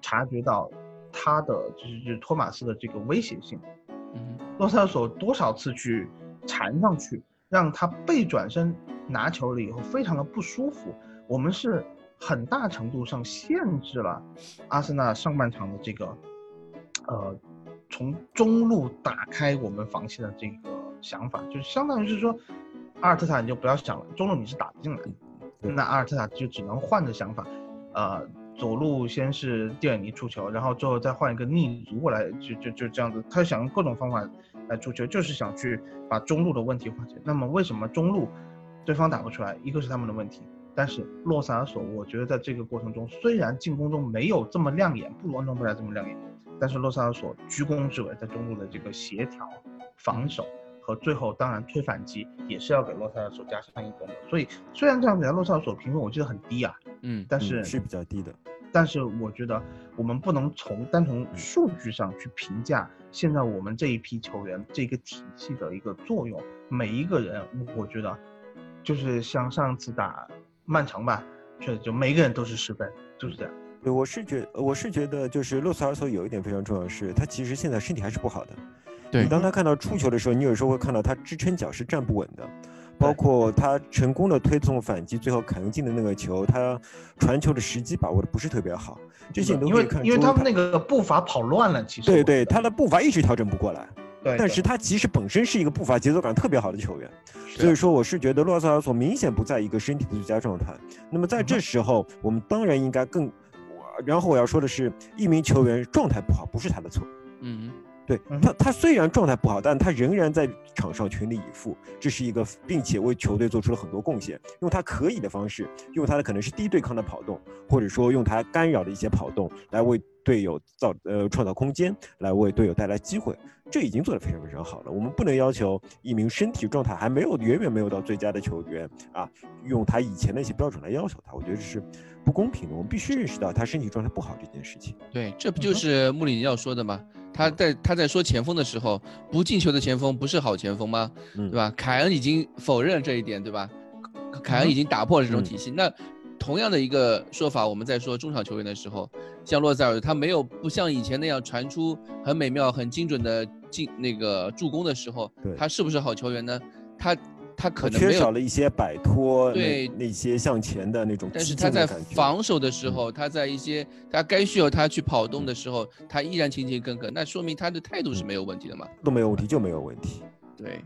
察觉到他的就是就是托马斯的这个威胁性。嗯洛塞尔索多少次去缠上去，让他背转身拿球了以后非常的不舒服。我们是很大程度上限制了阿森纳上半场的这个，呃，从中路打开我们防线的这个想法，就是相当于是说，阿尔特塔你就不要想了，中路你是打不进来的，那阿尔特塔就只能换着想法，呃，左路先是蒂尔尼出球，然后最后再换一个逆足过来，就就就这样子，他想用各种方法来出球，就是想去把中路的问题化解。那么为什么中路对方打不出来？一个是他们的问题，但是洛萨尔索，我觉得在这个过程中，虽然进攻中没有这么亮眼，不如恩东贝莱这么亮眼，但是洛萨尔索居功至伟，在中路的这个协调、防守和最后当然推反击，也是要给洛萨尔索加上一功的。所以虽然这样比赛洛萨尔索评分我记得很低啊，嗯，但是、嗯是比较低的。但是我觉得我们不能从单从数据上去评价现在我们这一批球员这个体系的一个作用。每一个人，我觉得就是像上次打曼城吧，确实就每个人都是十分，就是这样。对，我是觉我是觉得就是洛斯尔索有一点非常重要的是，他其实现在身体还是不好的。对你当他看到出球的时候，你有时候会看到他支撑脚是站不稳的，包括他成功的推送反击，最后凯恩进的那个球，他传球的时机把握的不是特别好，这些你都因为可以看出因为他们那个步伐跑乱了，其实对对，他的步伐一直调整不过来。对，但是他其实本身是一个步伐节奏感特别好的球员，所以说我是觉得洛萨尔索明显不在一个身体的最佳状态。那么在这时候，我们当然应该更，然后我要说的是，一名球员状态不好不是他的错。嗯，对嗯他，他虽然状态不好，但他仍然在场上全力以赴，这是一个，并且为球队做出了很多贡献。用他可以的方式，用他的可能是低对抗的跑动，或者说用他干扰的一些跑动来为队友造呃创造空间，来为队友带来机会，这已经做得非常非常好了。我们不能要求一名身体状态还没有远远没有到最佳的球员啊，用他以前的一些标准来要求他，我觉得这是不公平的。我们必须认识到他身体状态不好这件事情。对，这不就是穆里尼奥说的吗？他在他在说前锋的时候，不进球的前锋不是好前锋吗？嗯对吧？凯恩已经否认这一点，对吧？凯恩已经打破了这种体系。那同样的一个说法，我们在说中场球员的时候，像洛塞尔，他没有不像以前那样传出很美妙、很精准的进那个助攻的时候，他是不是好球员呢？他他可能缺少了一些摆脱，对那那些向前的那种激但是他在。防守的时候，他在一些他该需要他去跑动的时候，他依然勤勤恳恳，那说明他的态度是没有问题的嘛？都没有问题就没有问题。对，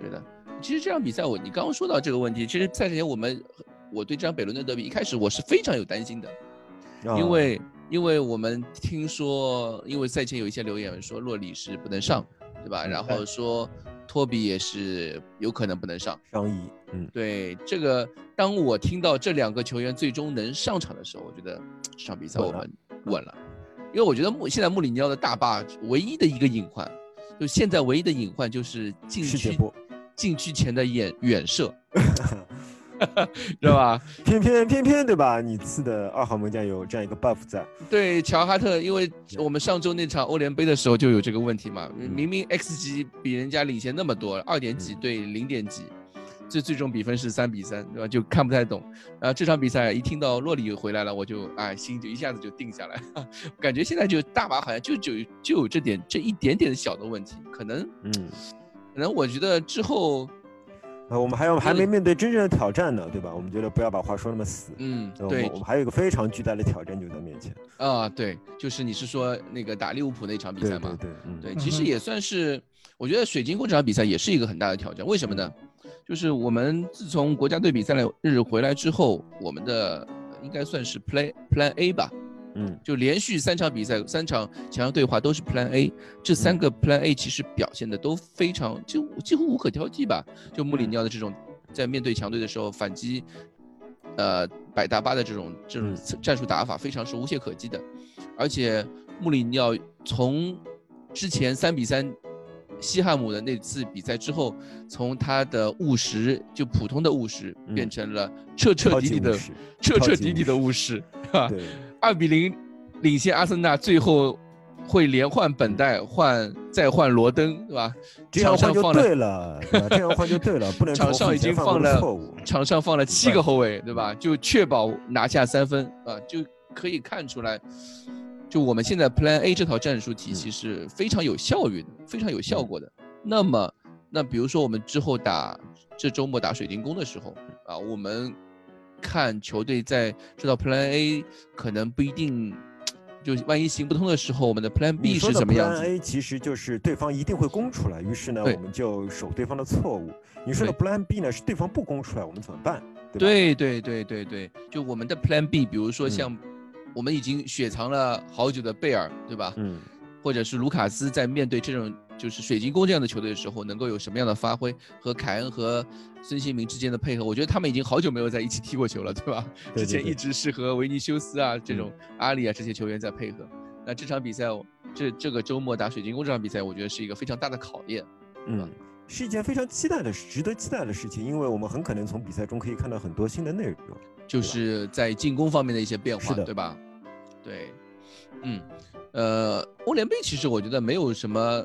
对的。其实这场比赛我你刚刚说到这个问题，其实赛前我们我对这场北伦敦德比一开始我是非常有担心的，啊因为因为我们听说，因为赛前有一些留言说洛里是不能上，对吧？然后说托比也是有可能不能上。商议，嗯，对这个，当我听到这两个球员最终能上场的时候，我觉得这场比赛我们稳了，因为我觉得穆现在穆里尼奥的大坝唯一的一个隐患，就现在唯一的隐患就是禁区禁区前的远远射，知道吧？偏偏偏偏对吧？你次的二号门将有这样一个 buff 在，对，乔哈特，因为我们上周那场欧联杯的时候就有这个问题嘛，嗯明明 X 级比人家领先那么多，二点几对零点几，最最终比分是三比三，对吧？就看不太懂。然后这场比赛一听到洛里回来了，我就哎心就一下子就定下来，感觉现在就大把好像就就就有这点这一点点小的问题，可能嗯，可能我觉得之后，啊，我们还有还没面对真正的挑战呢，对吧？我们觉得不要把话说那么死。嗯，对我们还有一个非常巨大的挑战就在面前。啊，对，就是你是说那个打利物浦那场比赛吗？对对对，嗯，对，嗯哼其实也算是，我觉得水晶宫这场比赛也是一个很大的挑战。为什么呢？就是我们自从国家队比赛日回来之后，我们的应该算是 Play Plan A 吧，嗯，就连续三场比赛，三场强强对话都是 Plan A，这嗯三个 Plan A 其实表现的都非常就几乎无可挑剔吧。就穆里尼奥的这种在面对强队的时候反击，呃，百大巴的这种这种嗯。战术打法非常是无懈可击的，而且穆里尼奥从之前三比三西汉姆的那次比赛之后，从他的务实就普通的务实嗯变成了彻彻底底的彻彻底底的务实，哈，对，二比零领先阿森纳，最后会连换本代，换再换罗登，对吧？这样换就对了，这样换就对了，不能 场上已经放了错误。场上放了七个后卫，对吧？就确保拿下三分啊，就可以看出来，就我们现在 Plan A 这套战术体系是非常有效率的，非常有效果的。那么，那比如说我们之后打这周末打水晶宫的时候啊，我们看球队在这套 Plan A 可能不一定，就万一行不通的时候，我们的 Plan B 是怎么样 Plan？A 其实就是对方一定会攻出来，于是呢，我们就守对方的错误。你说的 Plan B 呢，是对方不攻出来，我们怎么办？对？对对对对对，就我们的 Plan B，比如说嗯像我们已经雪藏了好久的贝尔，对吧？嗯，或者是卢卡斯在面对这种就是水晶宫这样的球队的时候，能够有什么样的发挥？和凯恩和孙兴民之间的配合，我觉得他们已经好久没有在一起踢过球了，对吧？对对对之前一直是和维尼修斯啊这种阿里啊这些球员在配合。那这场比赛，这这个周末打水晶宫这场比赛，我觉得是一个非常大的考验。嗯，是一件非常期待的、值得期待的事情，因为我们很可能从比赛中可以看到很多新的内容。就是在进攻方面的一些变化，对吧？对，嗯，呃，欧联杯其实我觉得没有什么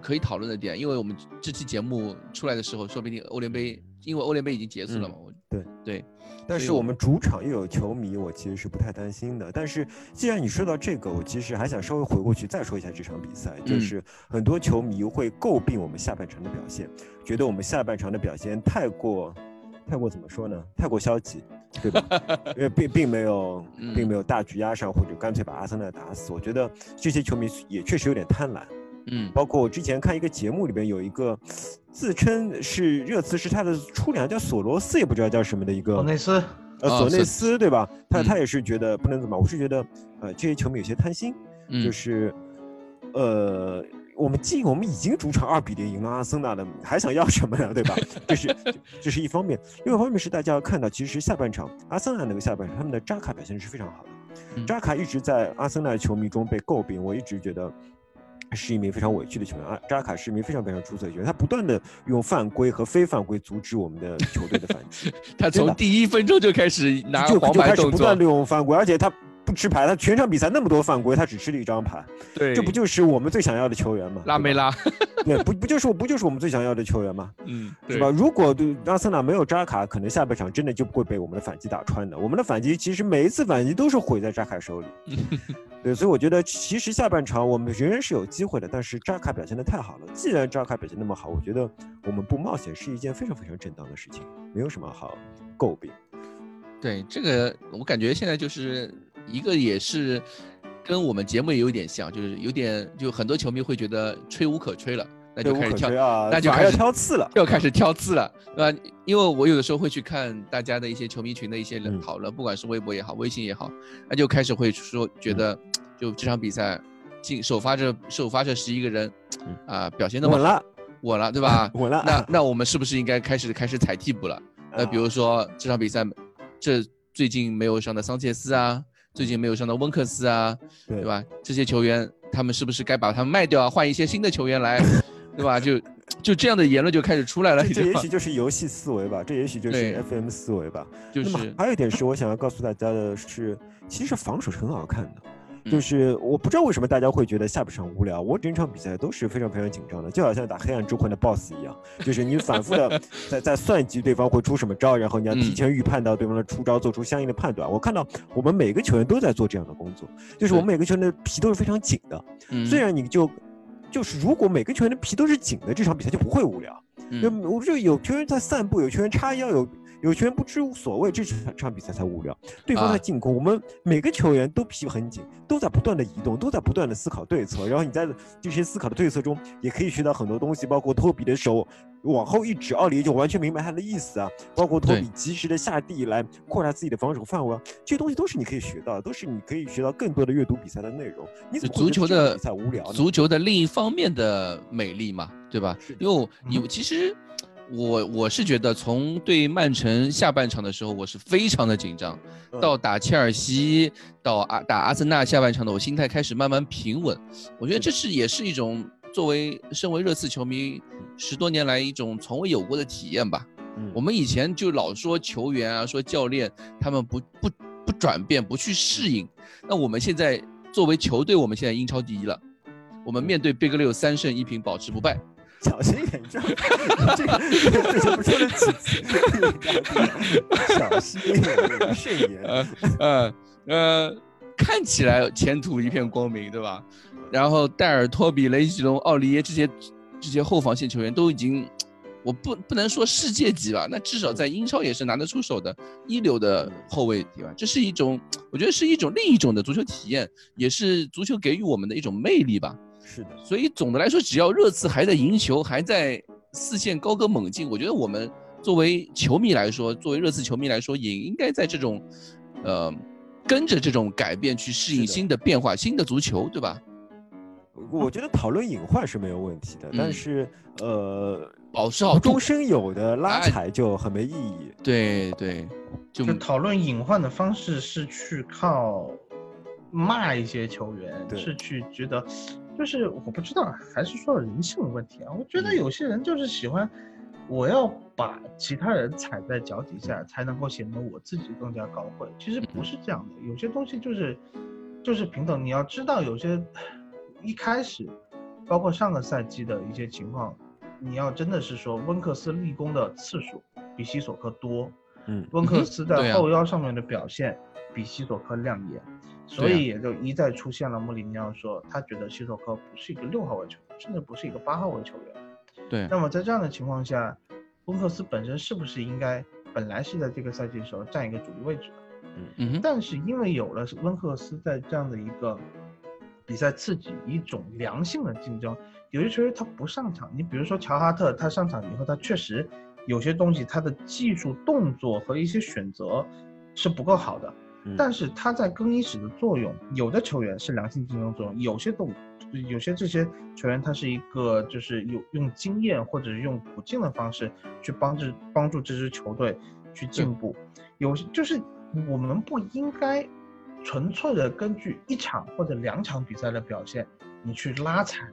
可以讨论的点，因为我们这期节目出来的时候，说不定欧联杯，因为欧联杯已经结束了嘛。我对对，但是我们主场又有球迷，我其实是不太担心的。但是既然你说到这个，我其实还想稍微回过去再说一下这场比赛，就是很多球迷会诟病我们下半场的表现，觉得我们下半场的表现太过。太过怎么说呢？太过消极，对吧？因为并并没有，并没有大局压上，或者干脆把阿森纳打死。我觉得这些球迷也确实有点贪婪。嗯，包括我之前看一个节目里边有一个自称是热刺是他的初娘，叫索罗斯，也不知道叫什么的一个索内斯，呃，索内斯对吧？他他也是觉得不能怎么，我是觉得呃这些球迷有些贪心，就是呃。我们进，我们已经主场二比零赢了阿森纳了，还想要什么呀？对吧？这是这是一方面，另外一方面是大家要看到，其实下半场阿森纳那个下半场，他们的扎卡表现是非常好的。扎卡一直在阿森纳球迷中被诟病，我一直觉得是一名非常委屈的球员啊。扎卡是一名非常非常出色的球员，他不断的用犯规和非犯规阻止我们的球队的反击。他从第一分钟就开始拿黄牌动作，不断利用犯规，而且他。不吃牌，他全场比赛那么多犯规，他只吃了一张牌。对，这不就是我们最想要的球员吗？拉梅拉，对，不不就是不就是我们最想要的球员吗？嗯，是吧？如果阿森纳没有扎卡，可能下半场真的就不会被我们的反击打穿的。我们的反击其实每一次反击都是毁在扎卡手里。对，所以我觉得其实下半场我们仍然是有机会的，但是扎卡表现的太好了。既然扎卡表现那么好，我觉得我们不冒险是一件非常非常正当的事情，没有什么好诟病。对，这个我感觉现在就是。一个也是跟我们节目也有点像，就是有点就很多球迷会觉得吹无可吹了，那就开始挑，那就 开始挑刺了，又开始挑刺了，对吧？因为我有的时候会去看大家的一些球迷群的一些讨论，不管是微博也好，微信也好，那就开始会说觉得，就这场比赛进首发这首发这十一个人啊，表现那么稳了，稳了，对吧？稳了。那那我们是不是应该开始开始踩替补了？那，比如说这场比赛，这最近没有上的桑切斯啊。最近没有上到温克斯啊，对吧？这些球员他们是不是该把他们卖掉啊，换一些新的球员来，对吧？就就这样的言论就开始出来了。这也许就是游戏思维吧，这也许就是 FM 思维吧。就是。还有一点是我想要告诉大家的是，其实防守是很好看的。就是我不知道为什么大家会觉得下半场无聊，我整场比赛都是非常非常紧张的，就好像打黑暗之魂的 BOSS 一样，就是你反复的 在在算计对方会出什么招，然后你要提前预判到对方的出招，做出相应的判断。我看到我们每个球员都在做这样的工作，就是我们每个球员的皮都是非常紧的。虽然你就就是如果每个球员的皮都是紧的，这场比赛就不会无聊。就我就有球员在散步，有球员插腰，有。有球员不知无所谓，这场场比赛才无聊。对方在进攻，我们每个球员都皮很紧，都在不断的移动，都在不断的思考对策。然后你在这些思考的对策中，也可以学到很多东西，包括托比的手往后一指，奥里就完全明白他的意思啊。包括托比及时的下地来扩大自己的防守范围，这些东西都是你可以学到的，都是你可以学到更多的阅读比赛的内容。你怎么足球的比赛无聊呢，足球的另一方面的美丽嘛，对吧？因为你其实。我我是觉得，从对曼城下半场的时候，我是非常的紧张，到打切尔西，到阿打阿森纳下半场的，我心态开始慢慢平稳。我觉得这是也是一种作为身为热刺球迷十多年来一种从未有过的体验吧。我们以前就老说球员啊，说教练他们不不不转变，不去适应。那我们现在作为球队，我们现在英超第一了，我们面对 Big 六三胜一平，保持不败。小心一点，这 这个这就不说了几次，小心一点，慎言。呃呃，看起来前途一片光明，对吧？然后戴尔、托比、雷吉隆、奥利耶这些这些后防线球员都已经，我不不能说世界级吧，那至少在英超也是拿得出手的一流的后卫，对吧？这是一种，我觉得是一种另一种的足球体验，也是足球给予我们的一种魅力吧。是的，所以总的来说，只要热刺还在赢球，还在四线高歌猛进，我觉得我们作为球迷来说，作为热刺球迷来说，也应该在这种，呃，跟着这种改变去适应新的变化，新的足球，对吧？我觉得讨论隐患是没有问题的，但是呃，保持好无中生有的拉踩就很没意义。对对，就讨论隐患的方式是去靠骂一些球员，是去觉得。就是我不知道，还是说人性的问题啊？我觉得有些人就是喜欢，我要把其他人踩在脚底下，才能够显得我自己更加高贵。其实不是这样的，有些东西就是就是平等。你要知道，有些一开始，包括上个赛季的一些情况，你要真的是说温克斯立功的次数比西索科多，嗯，温克斯在后腰上面的表现比西索科亮眼，所以也就一再出现了穆里尼奥说他觉得西索科不是一个六号位球员，甚至不是一个八号位球员。对，那么在这样的情况下，温克斯本身是不是应该本来是在这个赛季的时候占一个主力位置的？嗯嗯，但是因为有了温克斯在这样的一个比赛刺激，一种良性的竞争，有些球员他不上场，你比如说乔哈特，他上场以后，他确实有些东西他的技术动作和一些选择是不够好的，嗯。但是他在更衣室的作用，有的球员是良性竞争作用，有些动，有些这些球员他是一个就是有用经验或者是用补进的方式去帮助帮助这支球队去进步，有些就是我们不应该纯粹的根据一场或者两场比赛的表现，你去拉踩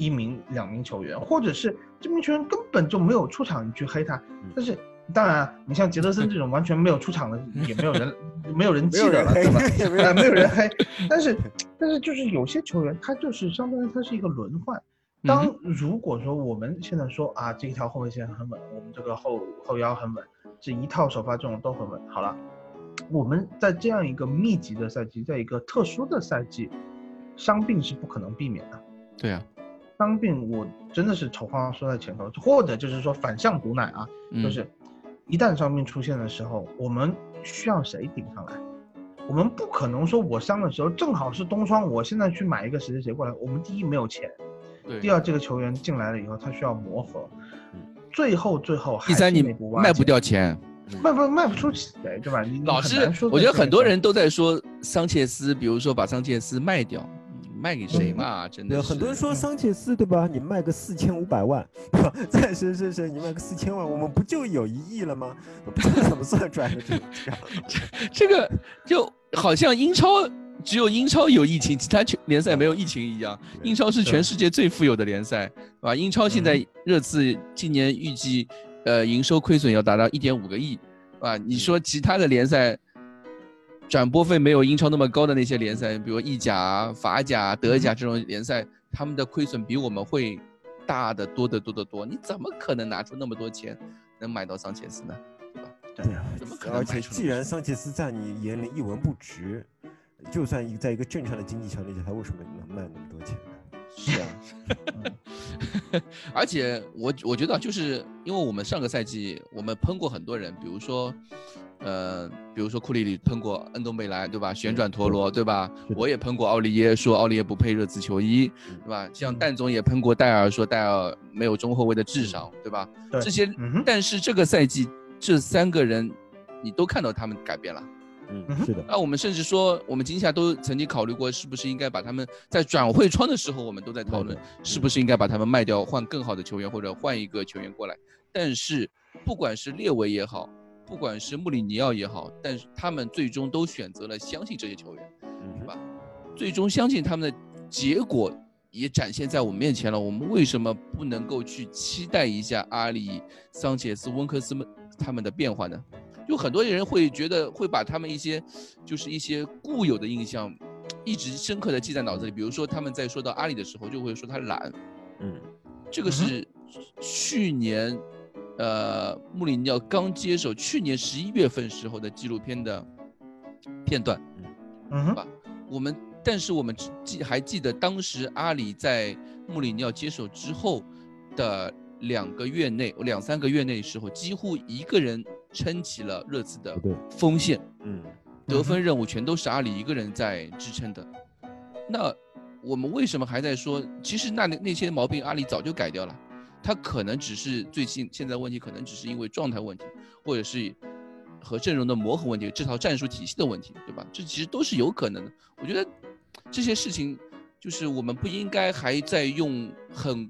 一名两名球员，或者是这名球员根本就没有出场，你去黑他，但是。当然啊，你像杰德森这种完全没有出场的，也没有人，没有人记得了，对吧？啊没有人 黑，但是但是就是有些球员，他就是相当于他是一个轮换。当如果说我们现在说啊，这一条后卫线很稳，我们这个后后腰很稳，这一套首发阵容都很稳，好了，我们在这样一个密集的赛季，在一个特殊的赛季，伤病是不可能避免的。对啊，伤病我真的是丑话说在前头，或者就是说反向毒奶啊，嗯就是一旦伤病出现的时候，我们需要谁顶上来？我们不可能说我伤的时候正好是冬窗，我现在去买一个谁谁谁过来。我们第一没有钱，对，第二这个球员进来了以后，他需要磨合，嗯最后最后还第三你卖不，掉钱，卖不卖不出去，对吧？你老是我觉得很多人都在说桑切斯，比如说把桑切斯卖掉，嗯卖给谁嘛？真的，是很多人说桑切斯对吧？你卖个四千五百万，对吧？再是是是，你卖个四千万，我们不就有一亿了吗？不知道怎么算出来的这个 这。这个就好像英超只有英超有疫情，其他全联赛没有疫情一样。英超是全世界最富有的联赛，是吧？英超现在热刺今年预计呃营收亏损要达到一点五个亿，啊，你说其他的联赛转播费没有英超那么高的那些联赛，比如意甲啊、法甲啊、德甲这种联赛，他们的亏损比我们会大得多得多得多。你怎么可能拿出那么多钱能买到桑切斯呢？对吧？对啊怎么可能既然桑切斯在你眼里一文不值，就算一在一个正常的经济条件下，他为什么能卖那么多钱呢？是啊，而且我我觉得就是因为我们上个赛季我们喷过很多人，比如说，呃，比如说库里里喷过恩东贝莱，对吧？旋转陀螺，对吧我也喷过奥利耶，说奥利耶不配热刺球衣，对吧？像蛋总也喷过戴尔，说戴尔没有中后卫的智商，对吧？对这些嗯，但是这个赛季这三个人，你都看到他们改变了。嗯是的，那我们甚至说，我们今夏都曾经考虑过，是不是应该把他们在转会窗的时候，我们都在讨论，是不是应该把他们卖掉，换更好的球员，或者换一个球员过来。但是，不管是列维也好，不管是穆里尼奥也好，但是他们最终都选择了相信这些球员，是吧？最终相信他们的结果也展现在我们面前了。我们为什么不能够去期待一下阿里、桑切斯、温克斯们他们的变化呢？就很多人会觉得会把他们一些就是一些固有的印象一直深刻的记在脑子里。比如说他们在说到阿里的时候，就会说他懒，嗯这个是去年呃穆里尼奥刚接手，去年十一月份时候的纪录片的片段。嗯哼，吧？我们但是我们只记还记得当时阿里在穆里尼奥接手之后的两个月内，两三个月内的时候，几乎一个人撑起了热刺的对，锋线，嗯得分任务全都是阿里一个人在支撑的。那我们为什么还在说？其实那那些毛病阿里早就改掉了，他可能只是最近现在问题，可能只是因为状态问题，或者是和阵容的磨合问题，这套战术体系的问题，对吧？这其实都是有可能的。我觉得这些事情，就是我们不应该还在用很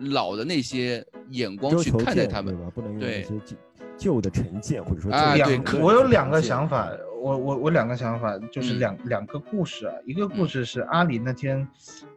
老的那些眼光去看待他们。对吧？不能用那些旧旧的成见或者说啊对我有两个想法，我我我两个想法，就是嗯两、两个故事啊。一个故事是阿里那天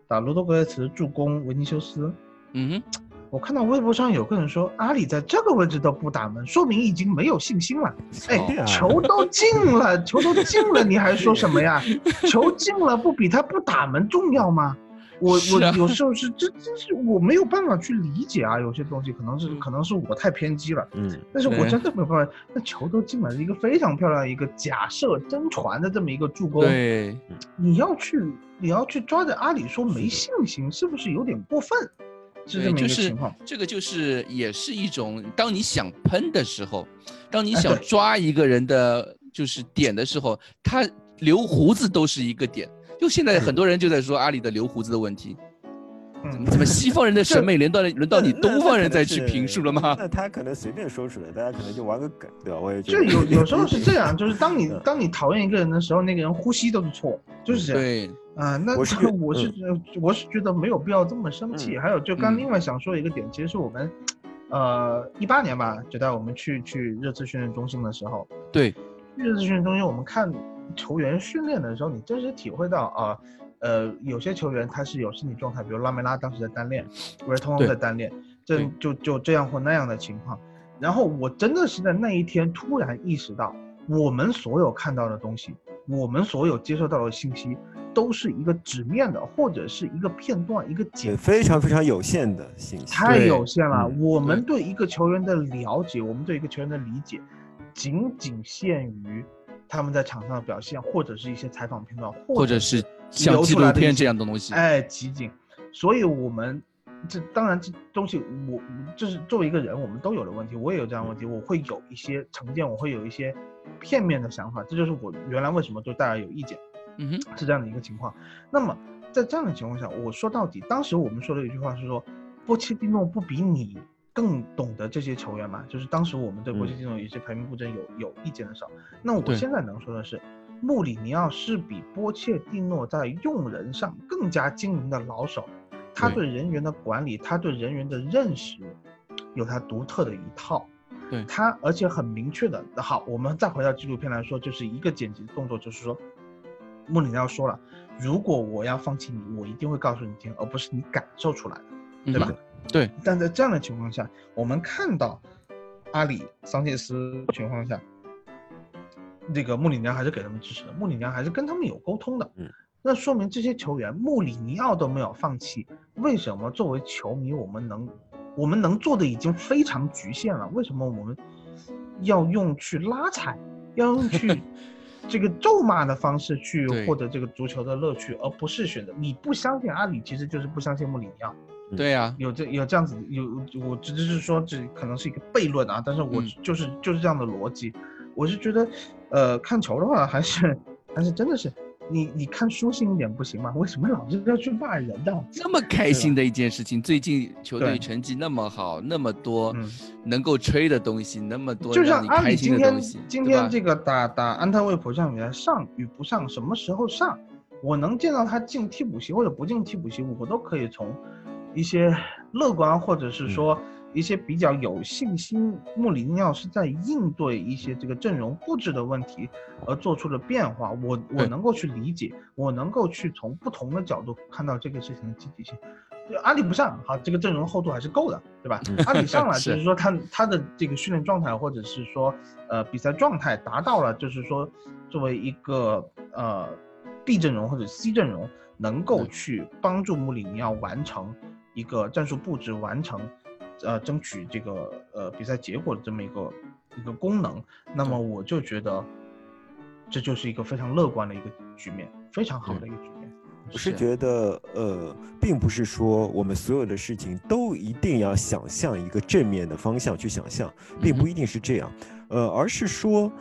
打罗多格雷茨助攻维尼修斯，嗯哼，我看到微博上有个人说阿里在这个位置都不打门，说明已经没有信心了。哎球都进了，球都进了，你还说什么呀？球进了不比他不打门重要吗？我我有时候是这真是我没有办法去理解啊，有些东西可能是嗯可能是我太偏激了，嗯，但是我真的没有办法。那球都进了，一个非常漂亮的一个假设真传的这么一个助攻，对，你要去你要去抓着阿里说没信心，是不是有点过分？是这么一就是个情况。这个就是也是一种，当你想喷的时候，当你想抓一个人的就是点的时候，他留胡子都是一个点。就现在很多人就在说阿里的留胡子的问题，嗯，怎么西方人的审美轮到轮到你东方人再去评述了吗？那他可能随便说出来，大家可能就玩个梗，对吧？我也觉就得有有时候是这样，就是当你嗯当你讨厌一个人的时候，那个人呼吸都是错，就是这样。对，啊、那我是 觉我是我是觉得没有必要这么生气。嗯还有，就刚嗯另外想说一个点，其实是我们，呃，一八年吧，就带我们去去热刺训练中心的时候，对，热刺训练中心我们看球员训练的时候，你真实体会到啊。呃，有些球员他是有身体状态，比如拉梅拉当时在单练，维尔通在单练，这就就这样或那样的情况。然后我真的是在那一天突然意识到，我们所有看到的东西，我们所有接收到的信息，都是一个纸面的，或者是一个片段，一个也剪非常非常有限的信息。太有限了。嗯我们对一个球员的了解，我们对一个球员的理解，仅仅限于他们在场上的表现，或者是一些采访片段，或者是像流纪录片出来的这样的东西。哎，集锦。所以我们这当然这东西我就是作为一个人，我们都有的问题，我也有这样的问题，我会有一些成见，我会有一些片面的想法，这就是我原来为什么对大家有意见。嗯哼，是这样的一个情况。那么在这样的情况下，我说到底，当时我们说的一句话是说，波切蒂诺不比你更懂得这些球员嘛？就是当时我们对波切蒂诺有一些排名布阵有有意见的时候，那我现在能说的是，穆里尼奥是比波切蒂诺在用人上更加精明的老手，他对对人员的管理，他对人员的认识，有他独特的一套。对他，而且很明确的。好，我们再回到纪录片来说，就是一个剪辑动作，就是说，穆里尼奥说了，如果我要放弃你，我一定会告诉你听，而不是你感受出来的，对吧？嗯对，但在这样的情况下，我们看到阿里、桑切斯情况下，这个穆里尼奥还是给他们支持的，穆里尼奥还是跟他们有沟通的。嗯，那说明这些球员穆里尼奥都没有放弃，为什么作为球迷我们能，我们能做的已经非常局限了？为什么我们要用去拉踩，要用去 这个咒骂的方式去获得这个足球的乐趣，而不是选择你不相信阿里，其实就是不相信穆里尼奥。对呀，有这有这样子有我只是说这可能是一个悖论啊，但是我嗯就是、就是这样的逻辑，我是觉得，呃，看球的话还是还是真的是你你看舒心一点不行吗？为什么老是要去骂人呢？这么开心的一件事情，最近球队成绩那么好，那么多嗯，能够吹的东西，那么多就让你开像阿里今天心的东西，今对吧天这个打打安特卫普这场比赛上与不上，什么时候上，我能见到他进替补席或者不进替补席，我都可以从一些乐观或者是说一些比较有信心，穆里尼奥是在应对一些这个阵容布置的问题而做出的变化，我我能够去理解，我能够去从不同的角度看到这个事情的积极性。就阿里不上，好，这个阵容厚度还是够的，对吧？阿里上了，是就是说他他的这个训练状态，或者是说呃比赛状态达到了，就是说作为一个呃 B 阵容或者 C 阵容，能够去帮助穆里尼奥完成一个战术布置，完成呃争取这个呃比赛结果的这么一个一个功能，那么我就觉得这就是一个非常乐观的一个局面，非常好的一个局面。我是是觉得，呃，并不是说我们所有的事情都一定要想象一个正面的方向去想象，并不嗯一定是这样，呃，而是说，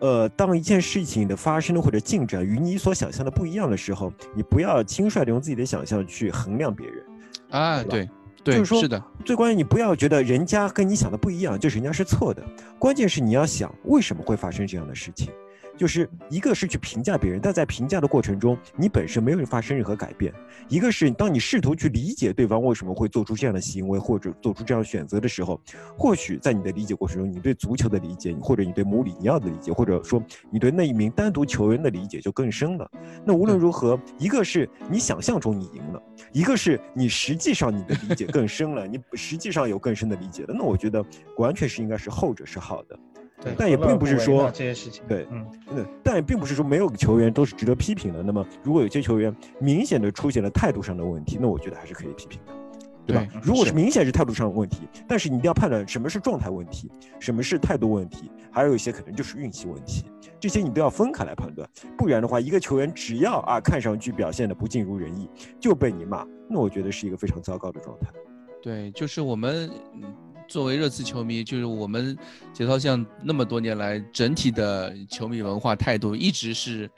呃，当一件事情的发生或者进展与你所想象的不一样的时候，你不要轻率的用自己的想象去衡量别人。啊，对对对，就是说是的，最关键，你不要觉得人家跟你想的不一样，就是人家是错的。关键是你要想为什么会发生这样的事情。就是一个是去评价别人，但在评价的过程中，你本身没有发生任何改变；一个是当你试图去理解对方为什么会做出这样的行为或者做出这样选择的时候，或许在你的理解过程中，你对足球的理解，或者你对穆里尼奥的理解，或者说你对那一名单独球员的理解就更深了。那无论如何，一个是你想象中你赢了，一个是你实际上你的理解更深了，你实际上有更深的理解了。那我觉得完全是应该是后者是好的。对，但也并不是说这些事情，对，嗯，嗯，但也并不是说没有球员都是值得批评的。那么，如果有些球员明显的出现了态度上的问题，那我觉得还是可以批评的，对吧？如果是明显是态度上的问题，但是你一定要判断什么是状态问题，什么是态度问题，还有一些可能就是运气问题，这些你都要分开来判断。不然的话，一个球员只要啊看上去表现的不尽如人意，就被你骂，那我觉得是一个非常糟糕的状态。对，就是我们。作为热刺球迷，就是我们节操像那么多年来整体的球迷文化态度，一直是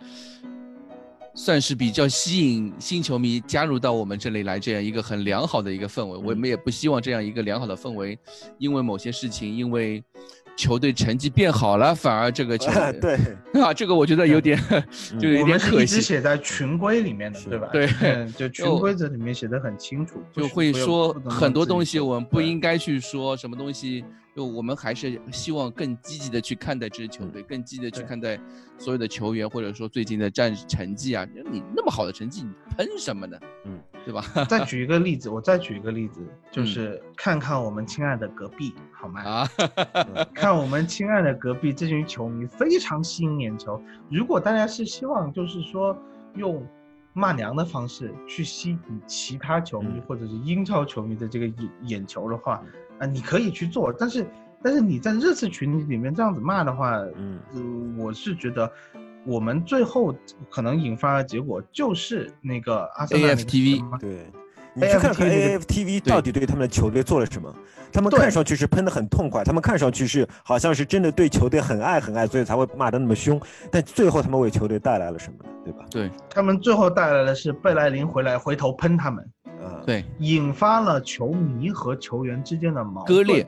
算是比较吸引新球迷加入到我们这里来这样一个很良好的一个氛围。我们也不希望这样一个良好的氛围，因为某些事情，因为。球队成绩变好了，反而这个球 对啊，这个我觉得有点 就有点可惜。写在群规里面的，对吧？对，就群规则里面写的很清楚，就会说很多东西我们不应该去说什么东西。就我们还是希望更积极的去看待这支球队，更积极的去看待所有的球员，或者说最近的战成绩啊。你那么好的成绩，你喷什么呢？嗯，对吧？再举一个例子，我再举一个例子，就是看看我们亲爱的隔壁，好吗？啊，看我们亲爱的隔壁这群球迷非常吸引眼球。如果大家是希望就是说用骂娘的方式去吸引其他球迷或者是英超球迷的这个眼眼球的话。啊，你可以去做，但是，但是你在热刺群里面这样子骂的话，嗯，我是觉得，我们最后可能引发的结果就是那个阿森纳 AFTV，对，你去看看 AFTV 到底对他们的球队做了什么？他们看上去是喷的很痛快，他们看上去是好像是真的对球队很爱很爱，所以才会骂的那么凶。但最后他们为球队带来了什么呢？对吧？对他们最后带来的是贝莱林回来回头喷他们。对，引发了球迷和球员之间的矛盾，割裂，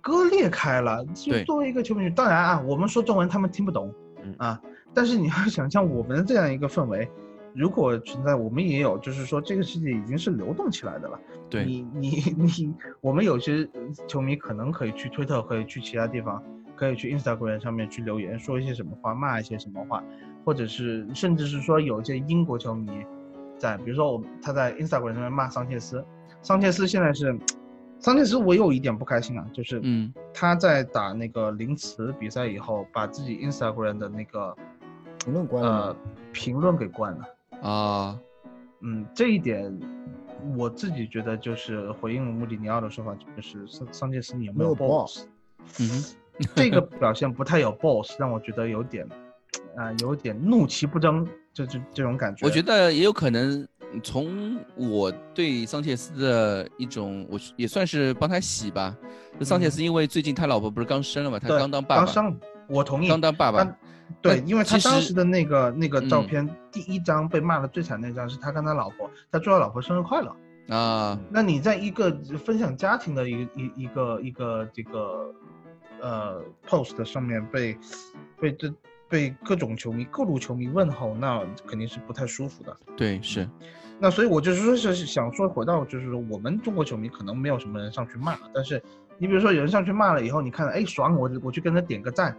割裂开了。就作为一个球迷，当然啊，我们说中文他们听不懂，啊，但是你要想象我们这样一个氛围，如果存在，我们也有，就是说这个世界已经是流动起来的了。对，你你你，我们有些球迷可能可以去推特，可以去其他地方，可以去 Instagram 上面去留言，说一些什么话，骂一些什么话，或者是甚至是说有一些英国球迷。在比如说我他在 Instagram 上面骂桑切斯，桑切斯现在是，桑切斯我有一点不开心啊，就是嗯他在打那个林茨比赛以后，把自己 Instagram 的那个评论关了，呃评论给关了啊，嗯这一点我自己觉得就是回应穆里尼奥的说法，就是桑桑切斯你有没有 boss，嗯 这个表现不太有 boss，让我觉得有点啊有点怒其不争。这这这种感觉，我觉得也有可能。从我对桑切斯的一种，我也算是帮他洗吧。桑切斯因为最近他老婆不是刚生了嘛，他刚当爸爸。刚生，我同意。刚当爸爸。对，因为他当时的那个那个照片，第一张被骂的最惨那张是他跟他老婆，他祝他老婆生日快乐啊。那你在一个分享家庭的一个一一个一个这个呃 post 上面被被这。被各种球迷、各路球迷问候，那肯定是不太舒服的。对，是。那所以，我就是说，是想说，回到就是说，我们中国球迷可能没有什么人上去骂，但是你比如说有人上去骂了以后，你看，哎，爽，我我去跟他点个赞。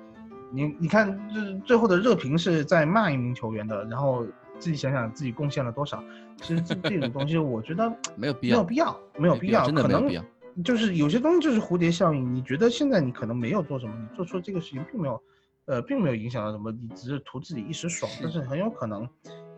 你你看，就是最后的热评是在骂一名球员的，然后自己想想自己贡献了多少。其实这这种东西，我觉得 没有必要，没有必要，没有必要，真的没有必要。就是有些东西就是蝴蝶效应，你觉得现在你可能没有做什么，你做出这个事情并没有。呃，并没有影响到什么，你只是图自己一时爽，但是很有可能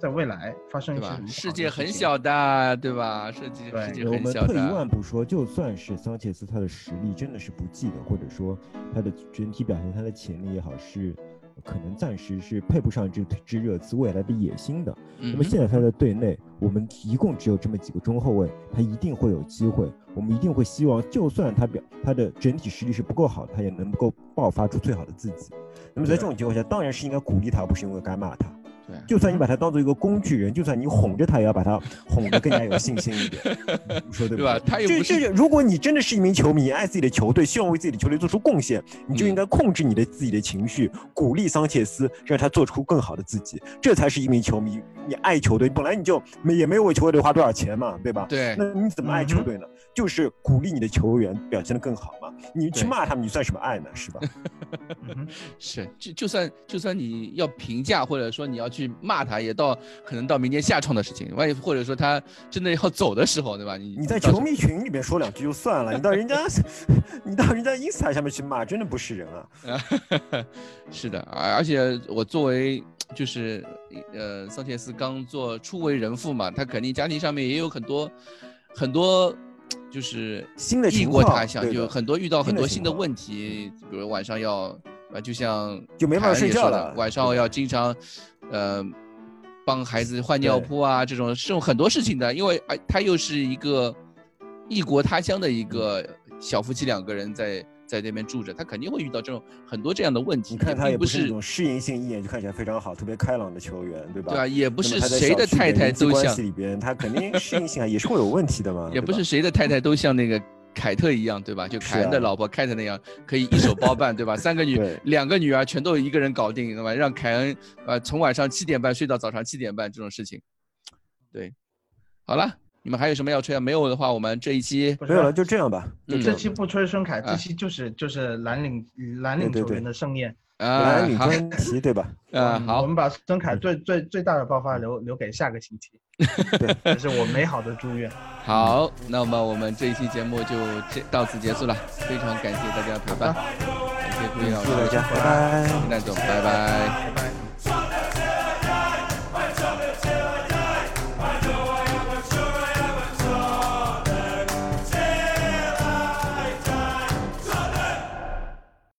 在未来发生一些什么世界很小的，对吧？世界世界很小的。我们退一万步说，就算是桑切斯他的实力真的是不济的，或者说他的整体表现、他的潜力也好，是可能暂时是配不上这支热刺未来的野心的。那么现在他的队内，我们一共只有这么几个中后卫，他一定会有机会。我们一定会希望，就算他表他的整体实力是不够好，他也能够爆发出最好的自己。那么在这种情况下，当然是应该鼓励他，而不是因为该骂他。对，就算你把他当做一个工具人，就算你哄着他，也要把他哄得更加有信心一点，你 说对不对吧？他又不是，如果你真的是一名球迷，爱自己的球队，希望为自己的球队做出贡献，你就应该控制你的自己的情绪，鼓励桑切斯，让他做出更好的自己，这才是一名球迷。你爱球队，本来你就没也没有为球队花多少钱嘛，对吧？对。那你怎么爱球队呢？就是鼓励你的球员表现得更好嘛。你去骂他们，你算什么爱呢？是吧？是，就就算就算你要评价，或者说你要去骂他，也到可能到明年下创的事情。万一或者说他真的要走的时候，对吧？你你在球迷群里面说两句就算了，你到人家你到人家 ins 下面去骂，真的不是人啊！是的，而而且我作为就是呃桑切斯刚做初为人父嘛，他肯定家庭上面也有很多很多。就是新的异国他乡，就很多遇到很多新的问题，比如晚上要啊，就像就没法睡觉了，晚上要经常，呃，帮孩子换尿布啊，这种这种很多事情的，因为啊，他又是一个异国他乡的一个小夫妻两个人在。在那边住着，他肯定会遇到这种很多这样的问题。你看他也不是那种适应性，一眼就看起来非常好、特别开朗的球员，对吧？对啊，也不是谁的太太都像里边，他肯定适应性啊也是会有问题的嘛。也不是谁的太太都像那个凯特一样，对吧？就凯恩的老婆凯特那样，可以一手包办，对吧？三个女，两个女儿全都一个人搞定，对吧？让凯恩呃从晚上七点半睡到早上七点半这种事情，对，好了。你们还有什么要吹啊？没有的话，我们这一期没有了，就这样吧。这期不吹孙凯，这期就是就是蓝领蓝领球员的盛宴啊，蓝领专题对吧？啊，好，我们把孙凯最最最大的爆发留留给下个星期，这是我美好的祝愿。好，那么我们这一期节目就这到此结束了，非常感谢大家陪伴，感谢顾毅老师，大家拜拜，那总拜拜。